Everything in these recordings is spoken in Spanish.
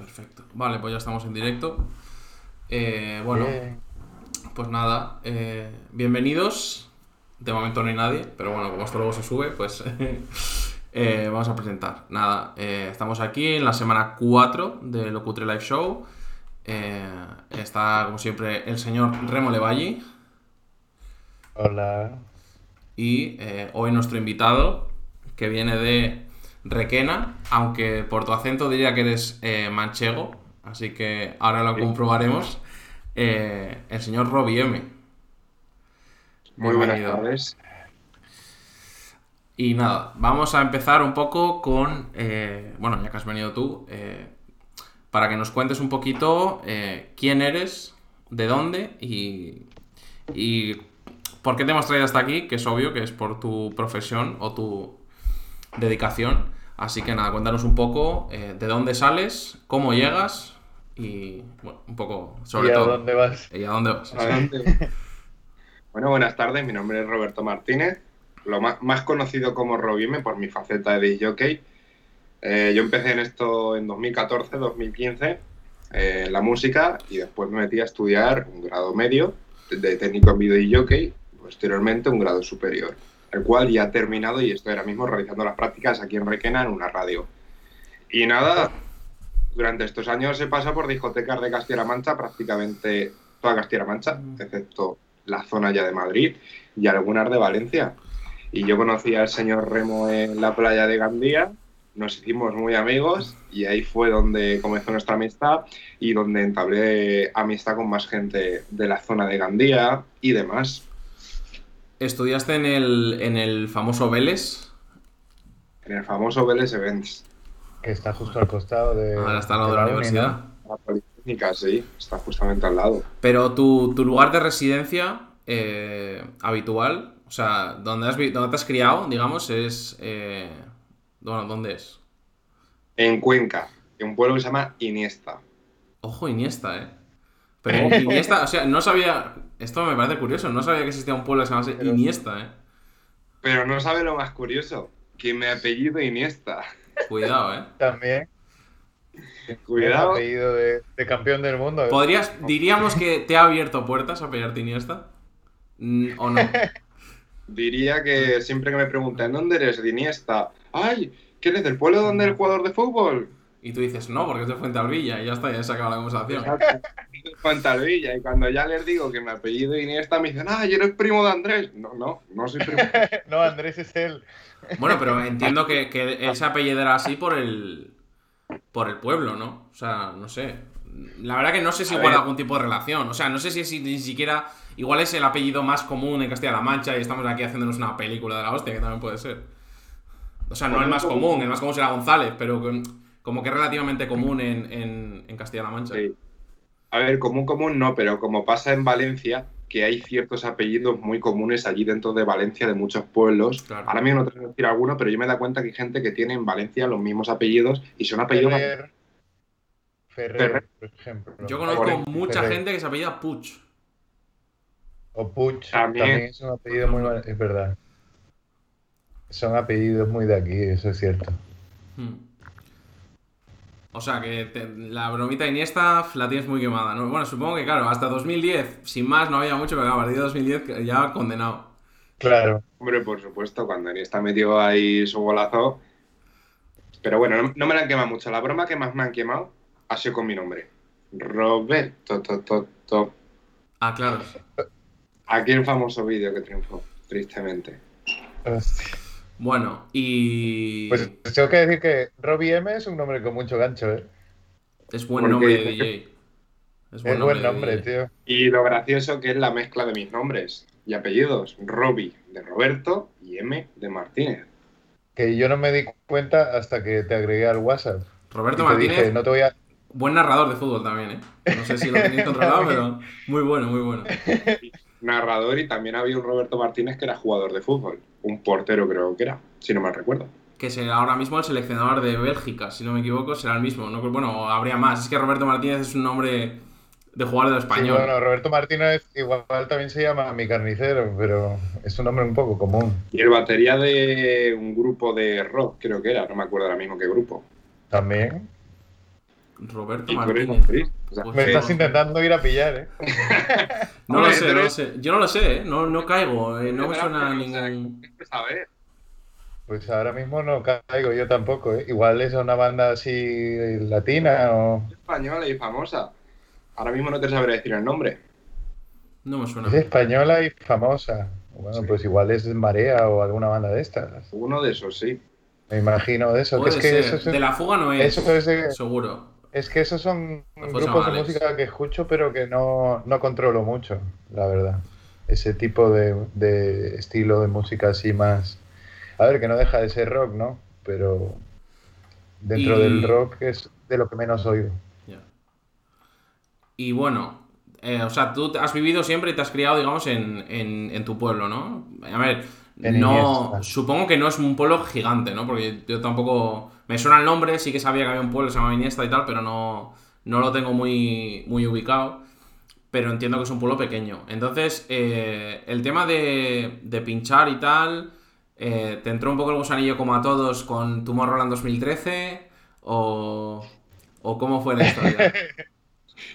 Perfecto. Vale, pues ya estamos en directo. Eh, bueno, pues nada, eh, bienvenidos. De momento no hay nadie, pero bueno, como esto luego se sube, pues eh, vamos a presentar. Nada, estamos aquí en la semana 4 de Locutre Live Show. Está, como siempre, el señor Remo Levalli. Hola. Y hoy nuestro invitado, que viene de Requena, aunque por tu acento diría que eres eh, manchego, así que ahora lo comprobaremos. Eh, el señor Robbie M. Muy buenas tardes. Y nada, vamos a empezar un poco con, eh, bueno, ya que has venido tú, para que nos cuentes un poquito quién eres, de dónde y, y por qué te hemos traído hasta aquí, que es obvio que es por tu profesión o tu dedicación. Así que nada, cuéntanos un poco eh, de dónde sales, cómo llegas y, bueno, un poco sobre ¿Y a todo. dónde vas? ¿Y a dónde vas? Bueno, buenas tardes. Mi nombre es Roberto Martínez, lo más, más conocido como Robime por mi faceta de jockey. Eh, yo empecé en esto en 2014, 2015, eh, en la música, y después me metí a estudiar un grado medio de técnico en video y jockey, posteriormente un grado superior, el cual ya ha terminado y estoy ahora mismo realizando las prácticas aquí en Requena en una radio. Y nada, durante estos años he pasado por discotecas de Castilla-La Mancha, prácticamente toda Castilla-La Mancha, excepto la zona ya de Madrid y algunas de Valencia. Y yo conocí al señor Remo en la playa de Gandía, nos hicimos muy amigos y ahí fue donde comenzó nuestra amistad y donde entablé amistad con más gente de la zona de Gandía y demás. ¿Estudiaste en el, en el famoso Vélez? En el famoso Vélez Events. Que está justo al costado de. Ahora está al lado de la uni, universidad. La Politécnica, sí, está justamente al lado. Pero tu, tu lugar de residencia eh, habitual, o sea, donde, has, donde te has criado, digamos, es... eh, bueno, ¿dónde es? En Cuenca, en un pueblo que se llama Iniesta. Ojo, Iniesta, ¿eh? Pero Iniesta, o sea, no sabía... Esto me parece curioso, no sabía que existía un pueblo que se llamase Pero- Iniesta, ¿eh? Pero no sabe lo más curioso, que mi apellido Iniesta. Cuidado, ¿eh? También. Cuidado. apellido de, de campeón del mundo. ¿eh? ¿Podrías, diríamos que te ha abierto puertas a pillarte Iniesta? Mm, ¿O no? Diría que siempre que me preguntan ¿dónde eres de Iniesta? ¡Ay! ¿Que eres del pueblo donde el jugador de fútbol? Y tú dices, no, porque es de Fuentealbilla y ya está, ya se acaba la conversación. Pantalvilla. Y cuando ya les digo que mi apellido Iniesta, me dicen ¡ay, eres primo de Andrés! No, no, no soy primo. No, Andrés es él. Bueno, pero entiendo que, que ese apellido era así por el. por el pueblo, ¿no? O sea, no sé. La verdad que no sé si ver. algún tipo de relación. O sea, no sé si, si ni siquiera. Igual es el apellido más común en Castilla-La Mancha y estamos aquí haciéndonos una película de la hostia, que también puede ser. O sea, no el más común, el más común será González, pero como que es relativamente común en, en, en Castilla-La Mancha. Sí. A ver, común, común no, pero como pasa en Valencia, que hay ciertos apellidos muy comunes allí dentro de Valencia, de muchos pueblos. Claro. Ahora mismo no te voy a decir alguno, pero yo me he dado cuenta que hay gente que tiene en Valencia los mismos apellidos y son apellidos... Ferrer. Ferrer, Ferrer. por ejemplo. Yo conozco mucha Ferrer. gente que se apellida Puch. O Puch. También. También. es un apellido muy. Es verdad. Son apellidos muy de aquí, eso es cierto. Hmm. O sea, que te- la bromita Iniesta la tienes muy quemada, ¿no? Bueno, supongo que, claro, hasta 2010, sin más, no había mucho, pero a partir de 2010 que ya condenado. Claro. Hombre, por supuesto, cuando Iniesta metió ahí su golazo. Pero bueno, no, no me la han quemado mucho. La broma que más me han quemado ha sido con mi nombre. Roberto. To, to, to. Ah, claro. Aquí el famoso vídeo que triunfó, tristemente. Hostia. Bueno, y... Pues tengo que decir que Robbie M es un nombre con mucho gancho, ¿eh? es buen porque- nombre de DJ. Es Es buen nombre, tío. Y lo gracioso que es la mezcla de mis nombres y apellidos. Robbie de Roberto y M de Martínez. Que yo no me di cuenta hasta que te agregué al WhatsApp. Roberto Martínez, dije, no te voy a. buen narrador de fútbol también, ¿eh? No sé si lo tenéis controlado, pero muy bueno, muy bueno. Narrador y también había un Roberto Martínez que era jugador de fútbol. Un portero creo que era, si no mal recuerdo. Que será ahora mismo el seleccionador de Bélgica, si no me equivoco, será el mismo. ¿no? Bueno, habría más. Es que Roberto Martínez es un nombre de jugador Sí, español. bueno, Roberto Martínez igual también se llama mi carnicero, pero es un nombre un poco común. Y el batería de un grupo de rock, creo que era, no me acuerdo ahora mismo qué grupo. También. Roberto Martínez. O sea, Pues Me sí. estás intentando ir a pillar, ¿eh? No lo sé, no lo sé. Yo no lo sé, ¿eh? No, no caigo, eh, no me suena a ningún... Pues ahora mismo no caigo yo tampoco, ¿eh? Igual es una banda así latina o... Española y famosa. Ahora mismo no te sabré decir el nombre. No me suena. Es española y famosa. Bueno, Sí. pues igual es Marea o alguna banda de estas. Uno de esos, sí. Me imagino de eso. Que Puede es que ser. eso es- De la fuga no es, eso es de- seguro. Es que esos son Los grupos de música que escucho, pero que no, no controlo mucho, la verdad. Ese tipo de, de estilo de música así más. A ver, que no deja de ser rock, ¿no? Pero dentro Y- del rock es de lo que menos oigo. Ya. Y bueno, eh, o sea, tú has vivido siempre y te has criado, digamos, en, en- en tu pueblo, ¿no? A ver, No, Iniesta. supongo que no es un pueblo gigante, ¿no? Porque yo tampoco, me suena el nombre, sí que sabía que había un pueblo que se llama Iniesta y tal, pero no, no lo tengo muy, muy ubicado. Pero entiendo que es un pueblo pequeño. Entonces, eh, el tema de, de pinchar y tal, eh, ¿te entró un poco el gusanillo como a todos con Tomorrowland 2013? ¿O, o cómo fue la historia?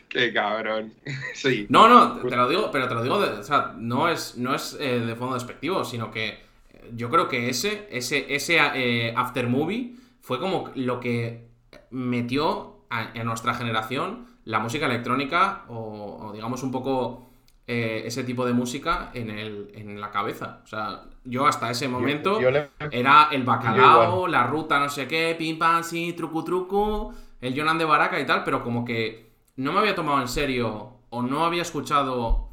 Qué cabrón. Sí. No, no, te lo digo, pero te lo digo, de- o sea, no es, no es eh, de fondo despectivo, sino que eh, yo creo que ese, ese, ese eh, after movie fue como lo que metió a- en nuestra generación la música electrónica o, o digamos un poco eh, ese tipo de música en, el, en la cabeza. O sea, yo hasta ese momento Yo le- era el bacalao, la ruta no sé qué, pim pam, sí, trucu trucu, el Jonan de Baraka y tal, pero como que no me había tomado en serio o no había escuchado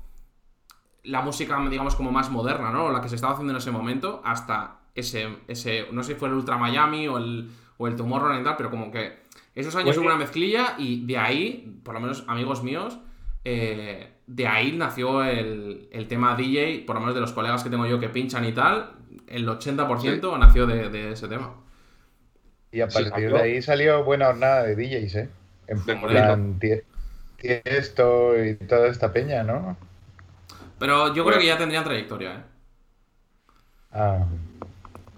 la música, digamos, como más moderna, ¿no? La que se estaba haciendo en ese momento, hasta ese, ese no sé si fue el Ultra Miami o el, o el Tomorrowland y tal, pero como que esos años hubo una mezclilla y de ahí, por lo menos amigos míos, eh, de ahí nació el, el tema DJ, por lo menos de los colegas que tengo yo que pinchan y tal, el 80% nació de, de ese tema. Y a Sí, partir salió. de ahí salió buena hornada de DJs, ¿eh? En De plan, Tiesto y toda esta peña, ¿no? Pero yo creo que ya tendrían trayectoria, ¿eh? Ah,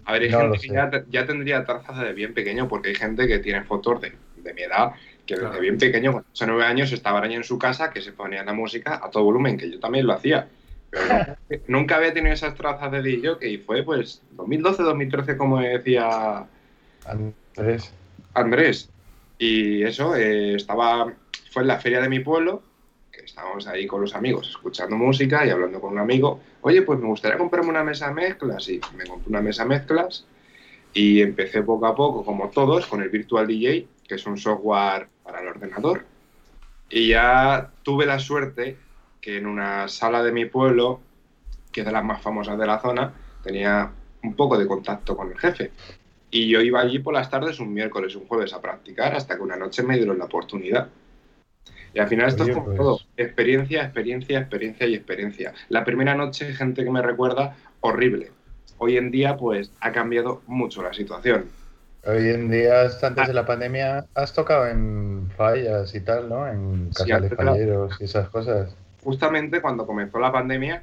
A ver, hay No gente que ya, te- ya tendría trazas de bien pequeño, porque hay gente que tiene fotos de, de mi edad, que desde Claro. bien pequeño, con 8 o 9 años, estaba araña en su casa, que se ponía la música a todo volumen, que yo también lo hacía. Pero nunca, nunca había tenido esas trazas de DJ, y fue pues 2012, 2013, como decía Andrés. Andrés. Y eso, eh, estaba, fue en la feria de mi pueblo, que estábamos ahí con los amigos, escuchando música y hablando con un amigo. Oye, pues me gustaría comprarme una mesa mezclas. Y me compré una mesa mezclas y empecé poco a poco, como todos, con el Virtual DJ, que es un software para el ordenador. Y ya tuve la suerte que en una sala de mi pueblo, que es de las más famosas de la zona, tenía un poco de contacto con el jefe. Y yo iba allí por las tardes un miércoles, un jueves a practicar hasta que una noche me dieron la oportunidad. Y al final esto es como pues. todo, experiencia, experiencia, experiencia y experiencia. La primera noche, gente que me recuerda, horrible. Hoy en día, pues, ha cambiado mucho la situación. Hoy en día, antes de la pandemia, has tocado en fallas y tal, ¿no? En Sí, casales antes de falleros y esas cosas. Justamente cuando comenzó la pandemia,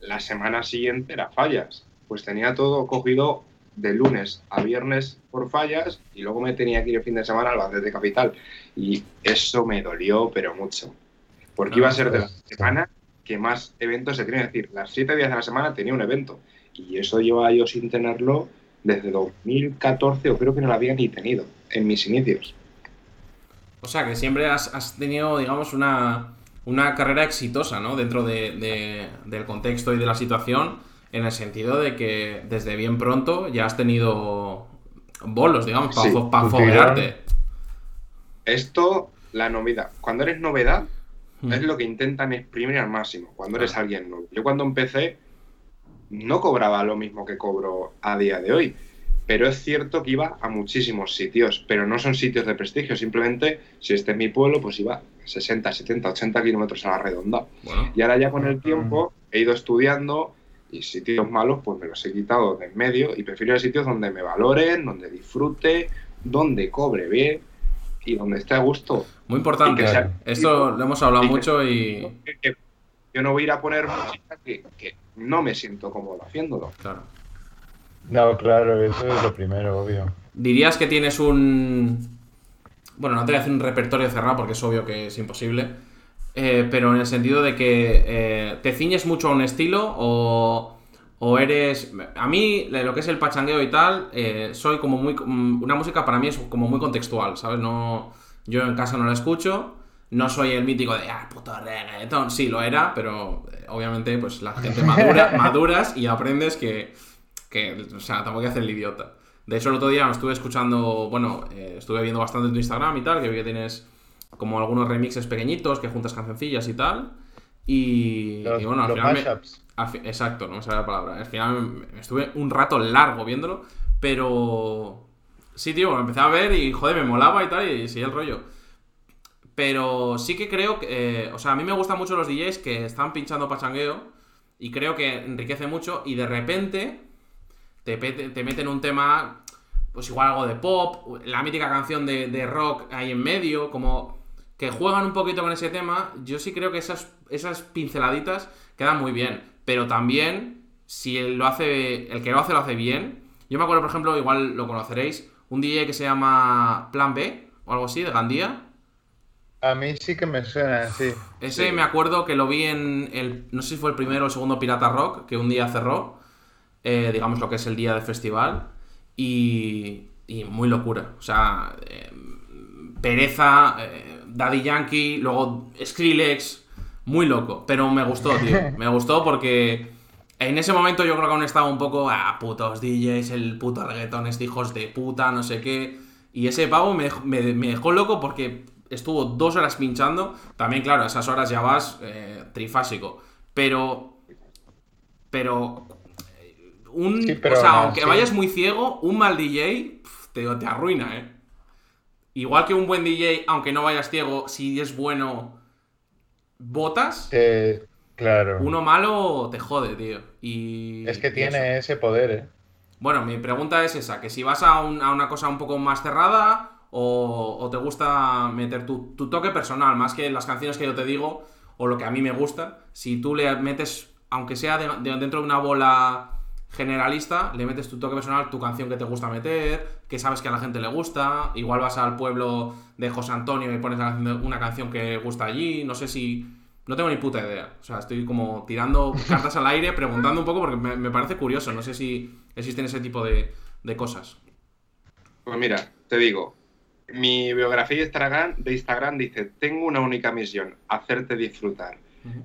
la semana siguiente era fallas. Pues tenía todo cogido de lunes a viernes por fallas y luego me tenía que ir el fin de semana al Albacete Capital. Y eso me dolió, pero mucho. Porque iba a ser de la semana que más eventos se tenían. Es decir, las siete días de la semana tenía un evento. Y eso llevaba yo sin tenerlo desde 2014, o creo que no lo había ni tenido en mis inicios. O sea, que siempre has, has tenido, digamos, una, una carrera exitosa, ¿no? Dentro de- de- del contexto y de la situación, en el sentido de que desde bien pronto ya has tenido bolos, digamos, para Sí, foguearte. Esto, la novedad. Cuando eres novedad, Mm. es lo que intentan exprimir al máximo cuando eres Claro. alguien nuevo. Yo cuando empecé no cobraba lo mismo que cobro a día de hoy, pero es cierto que iba a muchísimos sitios, pero no son sitios de prestigio, simplemente si este es mi pueblo, pues iba 60, 70, 80 kilómetros a la redonda. Bueno, Y ahora ya con el tiempo he ido estudiando y sitios malos pues me los he quitado de en medio y prefiero ir a sitios donde me valoren, donde disfrute, donde cobre bien y donde esté a gusto. muy importante. Sea- Esto lo hemos hablado y que- mucho y... que- que yo no voy a ir a poner música que, que no me siento cómodo haciéndolo. Claro. No, claro, eso es lo primero, obvio. ¿Dirías que tienes un, bueno, no te voy a decir un repertorio cerrado porque es obvio que es imposible, eh, pero en el sentido de que eh, te ciñes mucho a un estilo o, o eres... A mí, lo que es el pachangueo y tal, eh, soy como muy... mm, Una música para mí es como muy contextual, ¿sabes? No, yo en casa no la escucho, no soy el mítico de, ah, puto reggaetón, sí, lo era, pero obviamente pues la gente madura, maduras y aprendes que, que, o sea, tampoco hay que hacer el idiota. De hecho, el otro día me estuve escuchando, bueno, estuve viendo bastante en tu Instagram y tal, que vi que tienes como algunos remixes pequeñitos, que juntas cancioncillas y tal. Y, Los, y bueno, al final... me- al exacto, no me sale la palabra. Al final estuve un rato largo viéndolo, pero... Sí, tío, lo empecé a ver y, joder, me molaba y tal, y seguía el rollo. Pero sí que creo que... eh, o sea, a mí me gustan mucho los DJs que están pinchando pachangueo y creo que enriquece mucho y de repente te, te meten un tema, pues igual algo de pop, la mítica canción de, de rock ahí en medio, como que juegan un poquito con ese tema. Yo sí creo que esas, esas pinceladitas quedan muy bien, pero también si él lo hace, el que lo hace lo hace bien. Yo me acuerdo, por ejemplo, igual lo conoceréis, un DJ que se llama Plan B o algo así, de Gandía. A mí sí que me suena, sí. Ese Sí. me acuerdo que lo vi en el. No sé si fue el primero o el segundo Pirata Rock, que un día cerró. eh, digamos lo que es el día del festival. Y. Y muy locura. O sea. eh, Pereza, eh, Daddy Yankee, luego Skrillex. Muy loco. Pero me gustó, tío. Me gustó porque. En ese momento yo creo que aún estaba un poco. Ah, putos DJs, el puto reggaetón, este hijos de puta, no sé qué. Y ese pavo me, dej- me- me dejó loco porque estuvo dos horas pinchando. También, claro, a esas horas ya vas eh, trifásico. Pero. Pero. Un, Sí, pero o sea, aunque vayas muy ciego, un mal DJ pf, te, te arruina, ¿eh? Igual que un buen DJ, aunque no vayas ciego, si es bueno, botas. Eh, claro. Uno malo te jode, tío. Y. es que tiene eso. ese poder, ¿eh? Bueno, mi pregunta es esa: que si vas a, un- a una cosa un poco más cerrada. O, o te gusta meter tu, tu toque personal, más que las canciones que yo te digo, o lo que a mí me gusta. Si tú le metes, aunque sea de- de- dentro de una bola generalista, le metes tu toque personal, tu canción que te gusta meter, que sabes que a la gente le gusta. Igual vas al pueblo de José Antonio y pones una canción que gusta allí. No sé si. No tengo ni puta idea. O sea, estoy como tirando cartas al aire, preguntando un poco porque me, me parece curioso. No sé si existen ese tipo de, de cosas. Pues mira, te digo, mi biografía de Instagram, dice, tengo una única misión, hacerte disfrutar.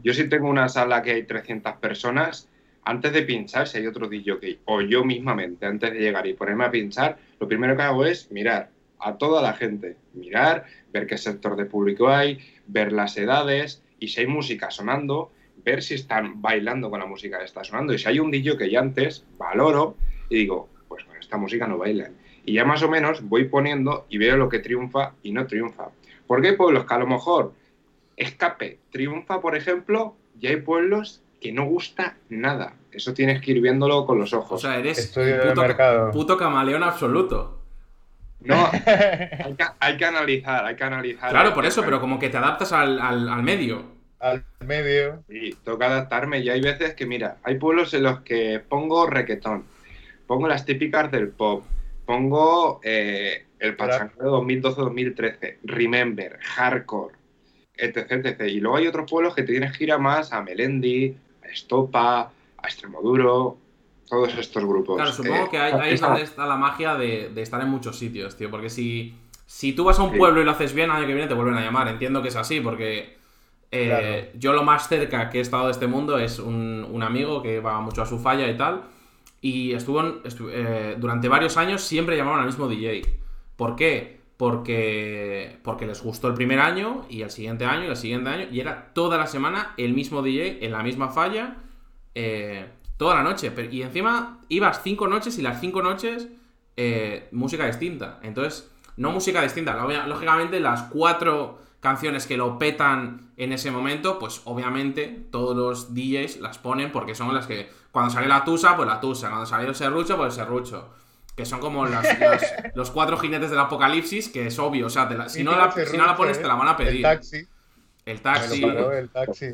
Yo si tengo una sala que hay 300 personas, antes de pinchar, si hay otro DJ o yo mismamente, antes de llegar y ponerme a pinchar, lo primero que hago es mirar a toda la gente, mirar, ver qué sector de público hay, ver las edades y si hay música sonando, ver si están bailando con la música que está sonando. Y si hay un DJ que ya antes valoro y digo, pues con esta música no bailan. Y ya más o menos voy poniendo y veo lo que triunfa y no triunfa. Porque hay pueblos que a lo mejor escape triunfa, por ejemplo, y hay pueblos que no gusta nada. Eso tienes que ir viéndolo con los O ojos. sea, eres Estudio un de puto, mercado. puto camaleón absoluto. No, hay que, hay que analizar, hay que analizar. Claro, por eso, pero como que te adaptas al, al- al medio. Al medio. Y toca adaptarme. Y hay veces que, mira, hay pueblos en los que pongo requetón, pongo las típicas del pop, pongo eh, el pachangueo de 2012-2013, Remember, Hardcore, etc, etc. Y luego hay otros pueblos que te tienes que ir a más a Melendi, Estopa, a Extremoduro, todos estos grupos. Claro, supongo Eh, que ahí, ahí es donde está la magia de, de estar en muchos sitios, tío. Porque si, si tú vas a un Sí. pueblo y lo haces bien, año que viene te vuelven a llamar. Entiendo que es así, porque eh, Claro. yo lo más cerca que he estado de este mundo es un, un amigo que va mucho a su falla y tal. Y estuvo, en- eh, durante varios años siempre llamaban al mismo DJ. ¿Por qué? Porque, porque les gustó el primer año y el siguiente año y el siguiente año. Y era toda la semana el mismo DJ en la misma falla. eh, toda la noche. Y encima ibas cinco noches y las cinco noches eh, música distinta. Entonces, no música distinta. Lógicamente, las cuatro canciones que lo petan en ese momento, pues obviamente todos los DJs las ponen porque son las que. Cuando sale la Tusa, pues la Tusa. Cuando sale el Serrucho, pues el Serrucho. Que son como las- las- los cuatro jinetes del apocalipsis, que es obvio. O sea, te la- si, no la, si no la pones, te la van a pedir. El taxi. El taxi. paró el taxi.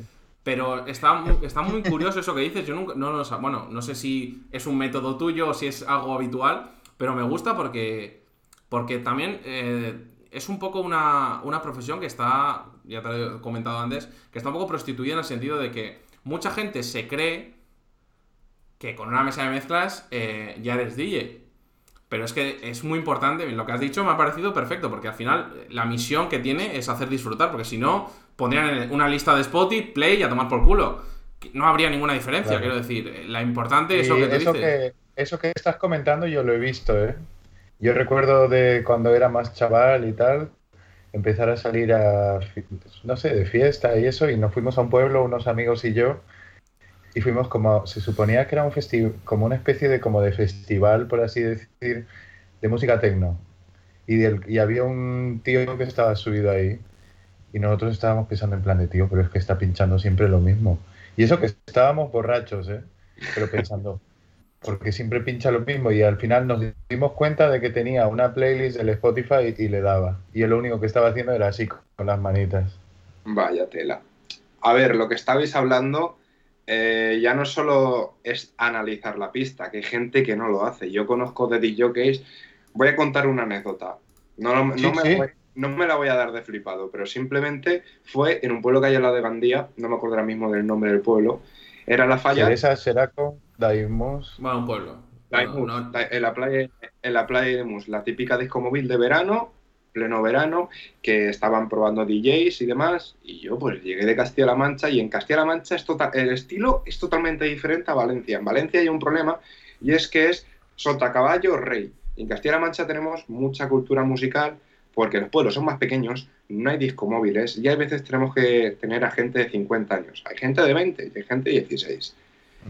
Pero está, está muy curioso eso que dices. Yo nunca, no Bueno, no sé si es un método tuyo o si es algo habitual, pero me gusta porque, porque también eh, es un poco una, una profesión que está, ya te lo he comentado antes, que está un poco prostituida en el sentido de que mucha gente se cree que con una mesa de mezclas eh, ya eres DJ. Pero es que es muy importante, lo que has dicho me ha parecido perfecto, porque al final eh, la misión que tiene es hacer disfrutar, porque si no, pondrían una lista de Spotify, play y a tomar por culo. No habría ninguna diferencia, quiero decir. Eh, la importante es lo que tú eso dices. Que, eso que estás comentando yo lo he visto, ¿eh? Yo recuerdo de cuando era más chaval y tal, empezar a salir a, no sé, de fiesta y eso, y nos fuimos a un pueblo, unos amigos y yo, y fuimos como, se suponía que era un festival, como una especie de, como de festival, por así decir, de música tecno. Y, del, y había un tío que estaba subido ahí, y nosotros estábamos pensando en plan de tío, pero es que está pinchando siempre lo mismo. Y eso que estábamos borrachos, ¿eh? Pero pensando, porque siempre pincha lo mismo y al final nos dimos cuenta de que tenía una playlist del Spotify y, le daba. Y él lo único que estaba haciendo era así, con las manitas. Vaya tela. A ver, lo que estabais hablando eh, ya no solo es analizar la pista, que hay gente que no lo hace. Yo conozco de DJs, voy a contar una anécdota. No, no, me Voy, no, me la voy a dar de flipado, pero simplemente fue en un pueblo que hay al lado de Gandía, no me acuerdo ahora mismo del nombre del pueblo, era la falla. Esa será con Daimos. Bueno, un pueblo. en, la playa, en la playa de Mus, la típica disco móvil de verano, pleno verano, que estaban probando DJs y demás. Y yo pues llegué de Castilla-La Mancha y en Castilla-La Mancha es total, el estilo es totalmente diferente a Valencia. En Valencia hay un problema y es que es sota, caballo, rey. En Castilla-La Mancha tenemos mucha cultura musical porque los pueblos son más pequeños, no hay disco móviles y hay veces tenemos que tener a gente de 50 años. Hay gente de 20 y hay gente de 16.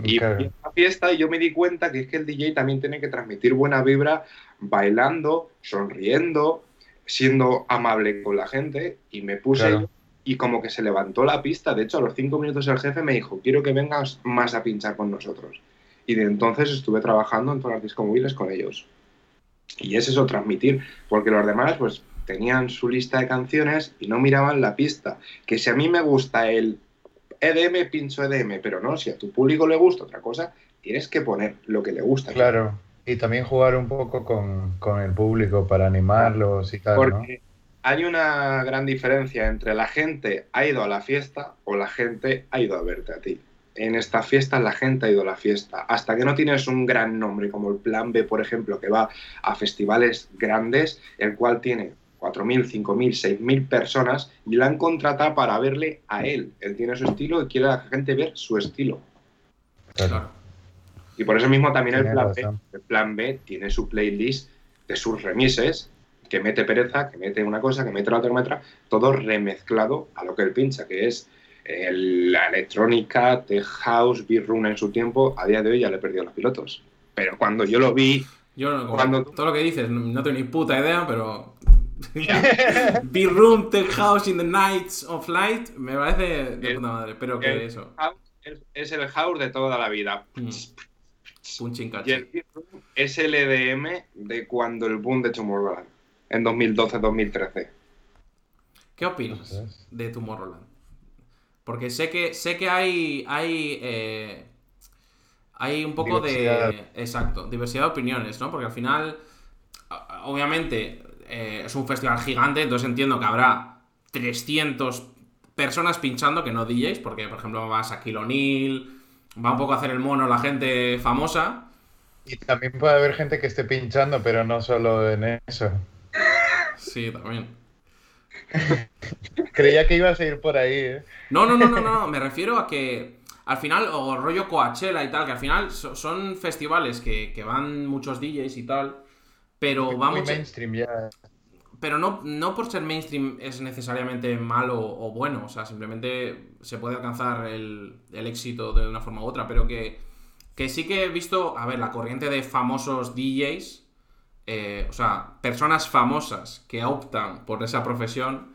Y en la fiesta y yo me di cuenta que es que el DJ también tiene que transmitir buena vibra bailando, sonriendo, siendo amable con la gente y me puse y como que se levantó la pista. De hecho, a los cinco minutos el jefe me dijo, quiero que vengas más a pinchar con nosotros. Y de entonces estuve trabajando en todas las discomóviles con ellos. Y es eso, transmitir, porque los demás pues tenían su lista de canciones y no miraban la pista. Que si a mí me gusta el EDM, pincho EDM, pero no, si a tu público le gusta otra cosa, tienes que poner lo que le gusta. Claro, y también jugar un poco con, el público para animarlos y tal. Porque hay una gran diferencia entre la gente ha ido a la fiesta o la gente ha ido a verte a ti. En esta fiesta la gente ha ido a la fiesta. Hasta que no tienes un gran nombre como el Plan B, por ejemplo, que va a festivales grandes, el cual tiene 4.000, 5.000, 6.000 personas y la han contratado para verle a él. Él tiene su estilo y quiere a la gente ver su estilo. Claro. Y por eso mismo también el plan, B, el plan B tiene su playlist de sus remises, que mete pereza, que mete una cosa, que mete la otra, todo remezclado a lo que él pincha, que es eh, la electrónica, The House, B-Run en su tiempo, a día de hoy ya le he perdido los pilotos. Pero cuando yo lo vi... Yo cuando... todo lo que dices, no tengo ni puta idea, pero Be Room, Tech House in the Nights of Light, me parece de puta madre, pero que eso. Es el house de toda la vida. Mm. Y el es el EDM de cuando el boom de Tomorrowland, en 2012-2013. ¿Qué opinas de Tomorrowland? Porque sé que sé que hay hay eh, hay un poco de exacto diversidad de opiniones, ¿no? Porque al final obviamente eh, es un festival gigante, entonces entiendo que habrá 300 personas pinchando que no DJs, porque por ejemplo vas a O'Neal, va un poco a hacer el mono la gente famosa. Y también puede haber gente que esté pinchando, pero no solo en eso. Sí, también. Creía que ibas a ir por ahí, ¿eh? No, no, no, no, no, me refiero a que al final, o rollo Coachella y tal, que al final son festivales que, que van muchos DJs y tal, pero vamos. Muy mainstream ya. Pero no, no por ser mainstream es necesariamente malo o bueno, o sea, simplemente se puede alcanzar el, éxito de una forma u otra, pero que, que, sí que he visto, a ver, la corriente de famosos DJs, eh, o sea, personas famosas que optan por esa profesión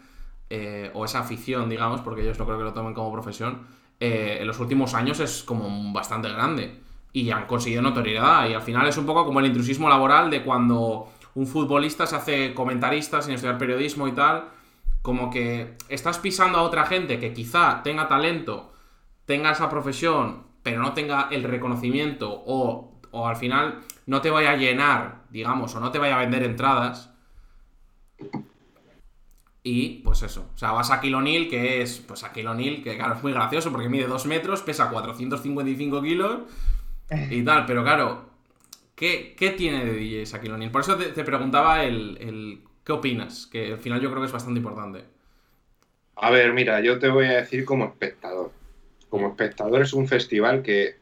eh, o esa afición, digamos, porque ellos no creo que lo tomen como profesión, eh, en los últimos años es como bastante grande y han conseguido notoriedad y al final es un poco como el intrusismo laboral de cuando un futbolista se hace comentarista sin estudiar periodismo y tal, como que estás pisando a otra gente que quizá tenga talento, tenga esa profesión, pero no tenga el reconocimiento o, o al final no te vaya a llenar, digamos, o no te vaya a vender entradas. Y pues eso, o sea, vas a Kilonil, que es, pues a Kilonil, que claro, es muy gracioso porque mide 2 metros, pesa 455 kilos y tal, pero claro, ¿qué, tiene de DJs Aquilonil? Por eso te, preguntaba el, el, qué opinas, que al final yo creo que es bastante importante. A ver, mira, yo te voy a decir como espectador. Como espectador es un festival que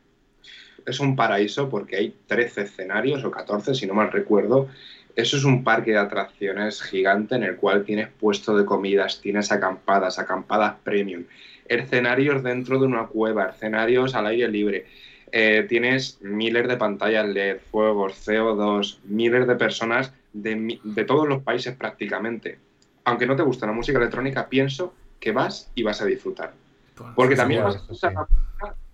es un paraíso porque hay 13 escenarios o 14, si no mal recuerdo, eso es un parque de atracciones gigante en el cual tienes puesto de comidas, tienes acampadas, acampadas premium, escenarios dentro de una cueva, escenarios al aire libre. Eh, tienes miles de pantallas LED, fuegos, CO2, miles de personas de, todos los países prácticamente. Aunque no te guste la música electrónica, pienso que vas y vas a disfrutar. Porque también vas a disfrutar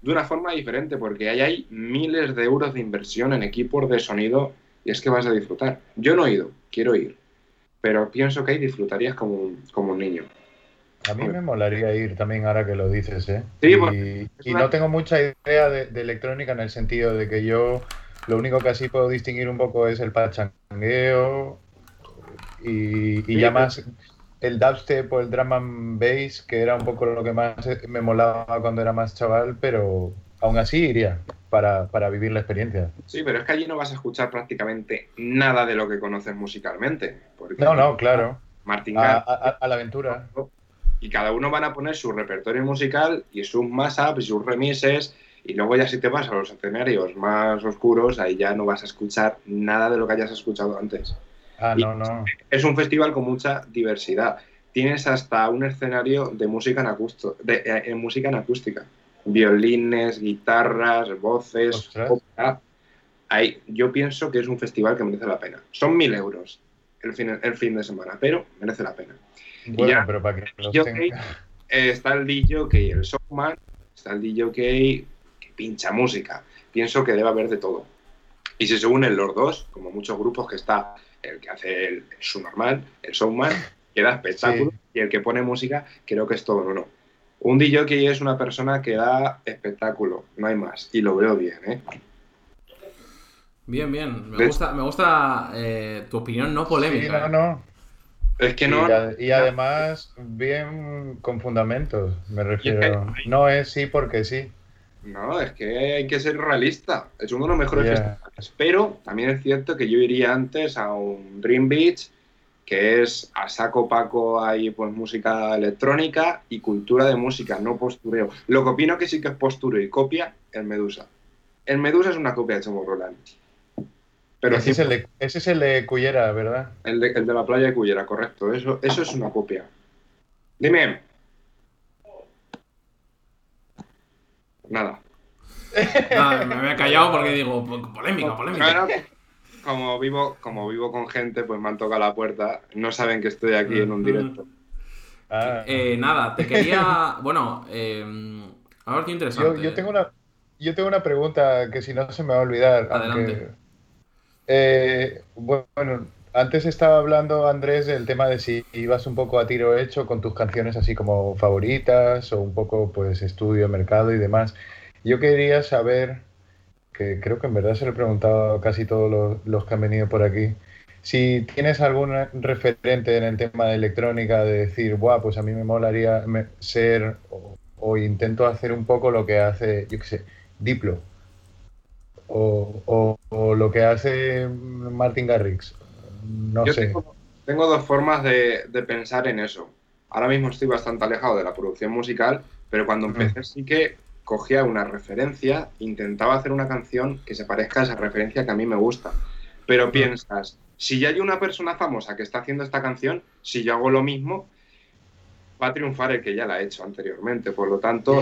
de una forma diferente, porque ahí hay miles de euros de inversión en equipos de sonido y es que vas a disfrutar. Yo no he ido, quiero ir, pero pienso que ahí disfrutarías como un niño. A mí me molaría ir también ahora que lo dices, ¿eh? Sí, y, no tengo mucha idea de, electrónica en el sentido de que yo lo único que así puedo distinguir un poco es el pachangueo y, ya más el dubstep o el drum and bass, que era un poco lo que más me molaba cuando era más chaval, pero aún así iría para, vivir la experiencia. Sí, pero es que allí no vas a escuchar prácticamente nada de lo que conoces musicalmente. no, no, claro. Martín a, a, la aventura. Y cada uno van a poner su repertorio musical y sus mashups y sus remises. Y luego ya si te vas a los escenarios más oscuros, ahí ya no vas a escuchar nada de lo que hayas escuchado antes. Ah, no, no. Es un festival con mucha diversidad. Tienes hasta un escenario de música en, de, eh, música en acústica violines, guitarras, voces, Ahí, yo pienso que es un festival que merece la pena. Son mil euros el fin, el fin de semana, pero merece la pena. Bueno, pero para que eh, está el DJ, el showman, está el DJ que pincha música. Pienso que debe haber de todo. Y si se unen los dos, como muchos grupos que está el que hace el, su normal, el showman, que da espectáculo, y el que pone música, creo que es todo en uno. Un DJ es una persona que da espectáculo, no hay más. Y lo veo bien, ¿eh? Bien, bien. Me gusta, me gusta eh, tu opinión no polémica. Sí, no, no. Es que no. Y, además, bien con fundamentos, me refiero. No es sí porque sí. No, es que hay que ser realista. Es uno de los mejores festivales. Pero también es cierto que yo iría antes a un Dream Beach que es a saco paco hay pues música electrónica y cultura de música, no postureo. Lo que opino que sí que es postureo y copia, el Medusa. El Medusa es una copia de Tomorrowland. Pero ese, es el de, ese es el de Cullera, ¿verdad? El de, la playa de Cullera, correcto. Eso, eso es una copia. Dime. Nada. Nada, me había callado porque digo, polémica, polémica como vivo, como vivo con gente, pues me han tocado la puerta. No saben que estoy aquí en un directo. Ah. Eh, nada, te quería. bueno, eh, a ver qué interesante. Yo, tengo una, yo tengo una pregunta que si no se me va a olvidar. Adelante. Eh, bueno, antes estaba hablando, Andrés, del tema de si ibas un poco a tiro hecho con tus canciones así como favoritas o un poco pues estudio, mercado y demás. Yo quería saber que creo que en verdad se lo he preguntado a casi todos los, que han venido por aquí. Si tienes algún referente en el tema de electrónica, de decir, guau, pues a mí me molaría ser o, intento hacer un poco lo que hace, yo qué sé, Diplo. O, lo que hace Martin Garrix. No sé. Tengo, dos formas de, pensar en eso. Ahora mismo estoy bastante alejado de la producción musical, pero cuando empecé sí que cogía una referencia, intentaba hacer una canción que se parezca a esa referencia que a mí me gusta. Pero piensas, si ya hay una persona famosa que está haciendo esta canción, si yo hago lo mismo, va a triunfar el que ya la ha hecho anteriormente. Por lo tanto,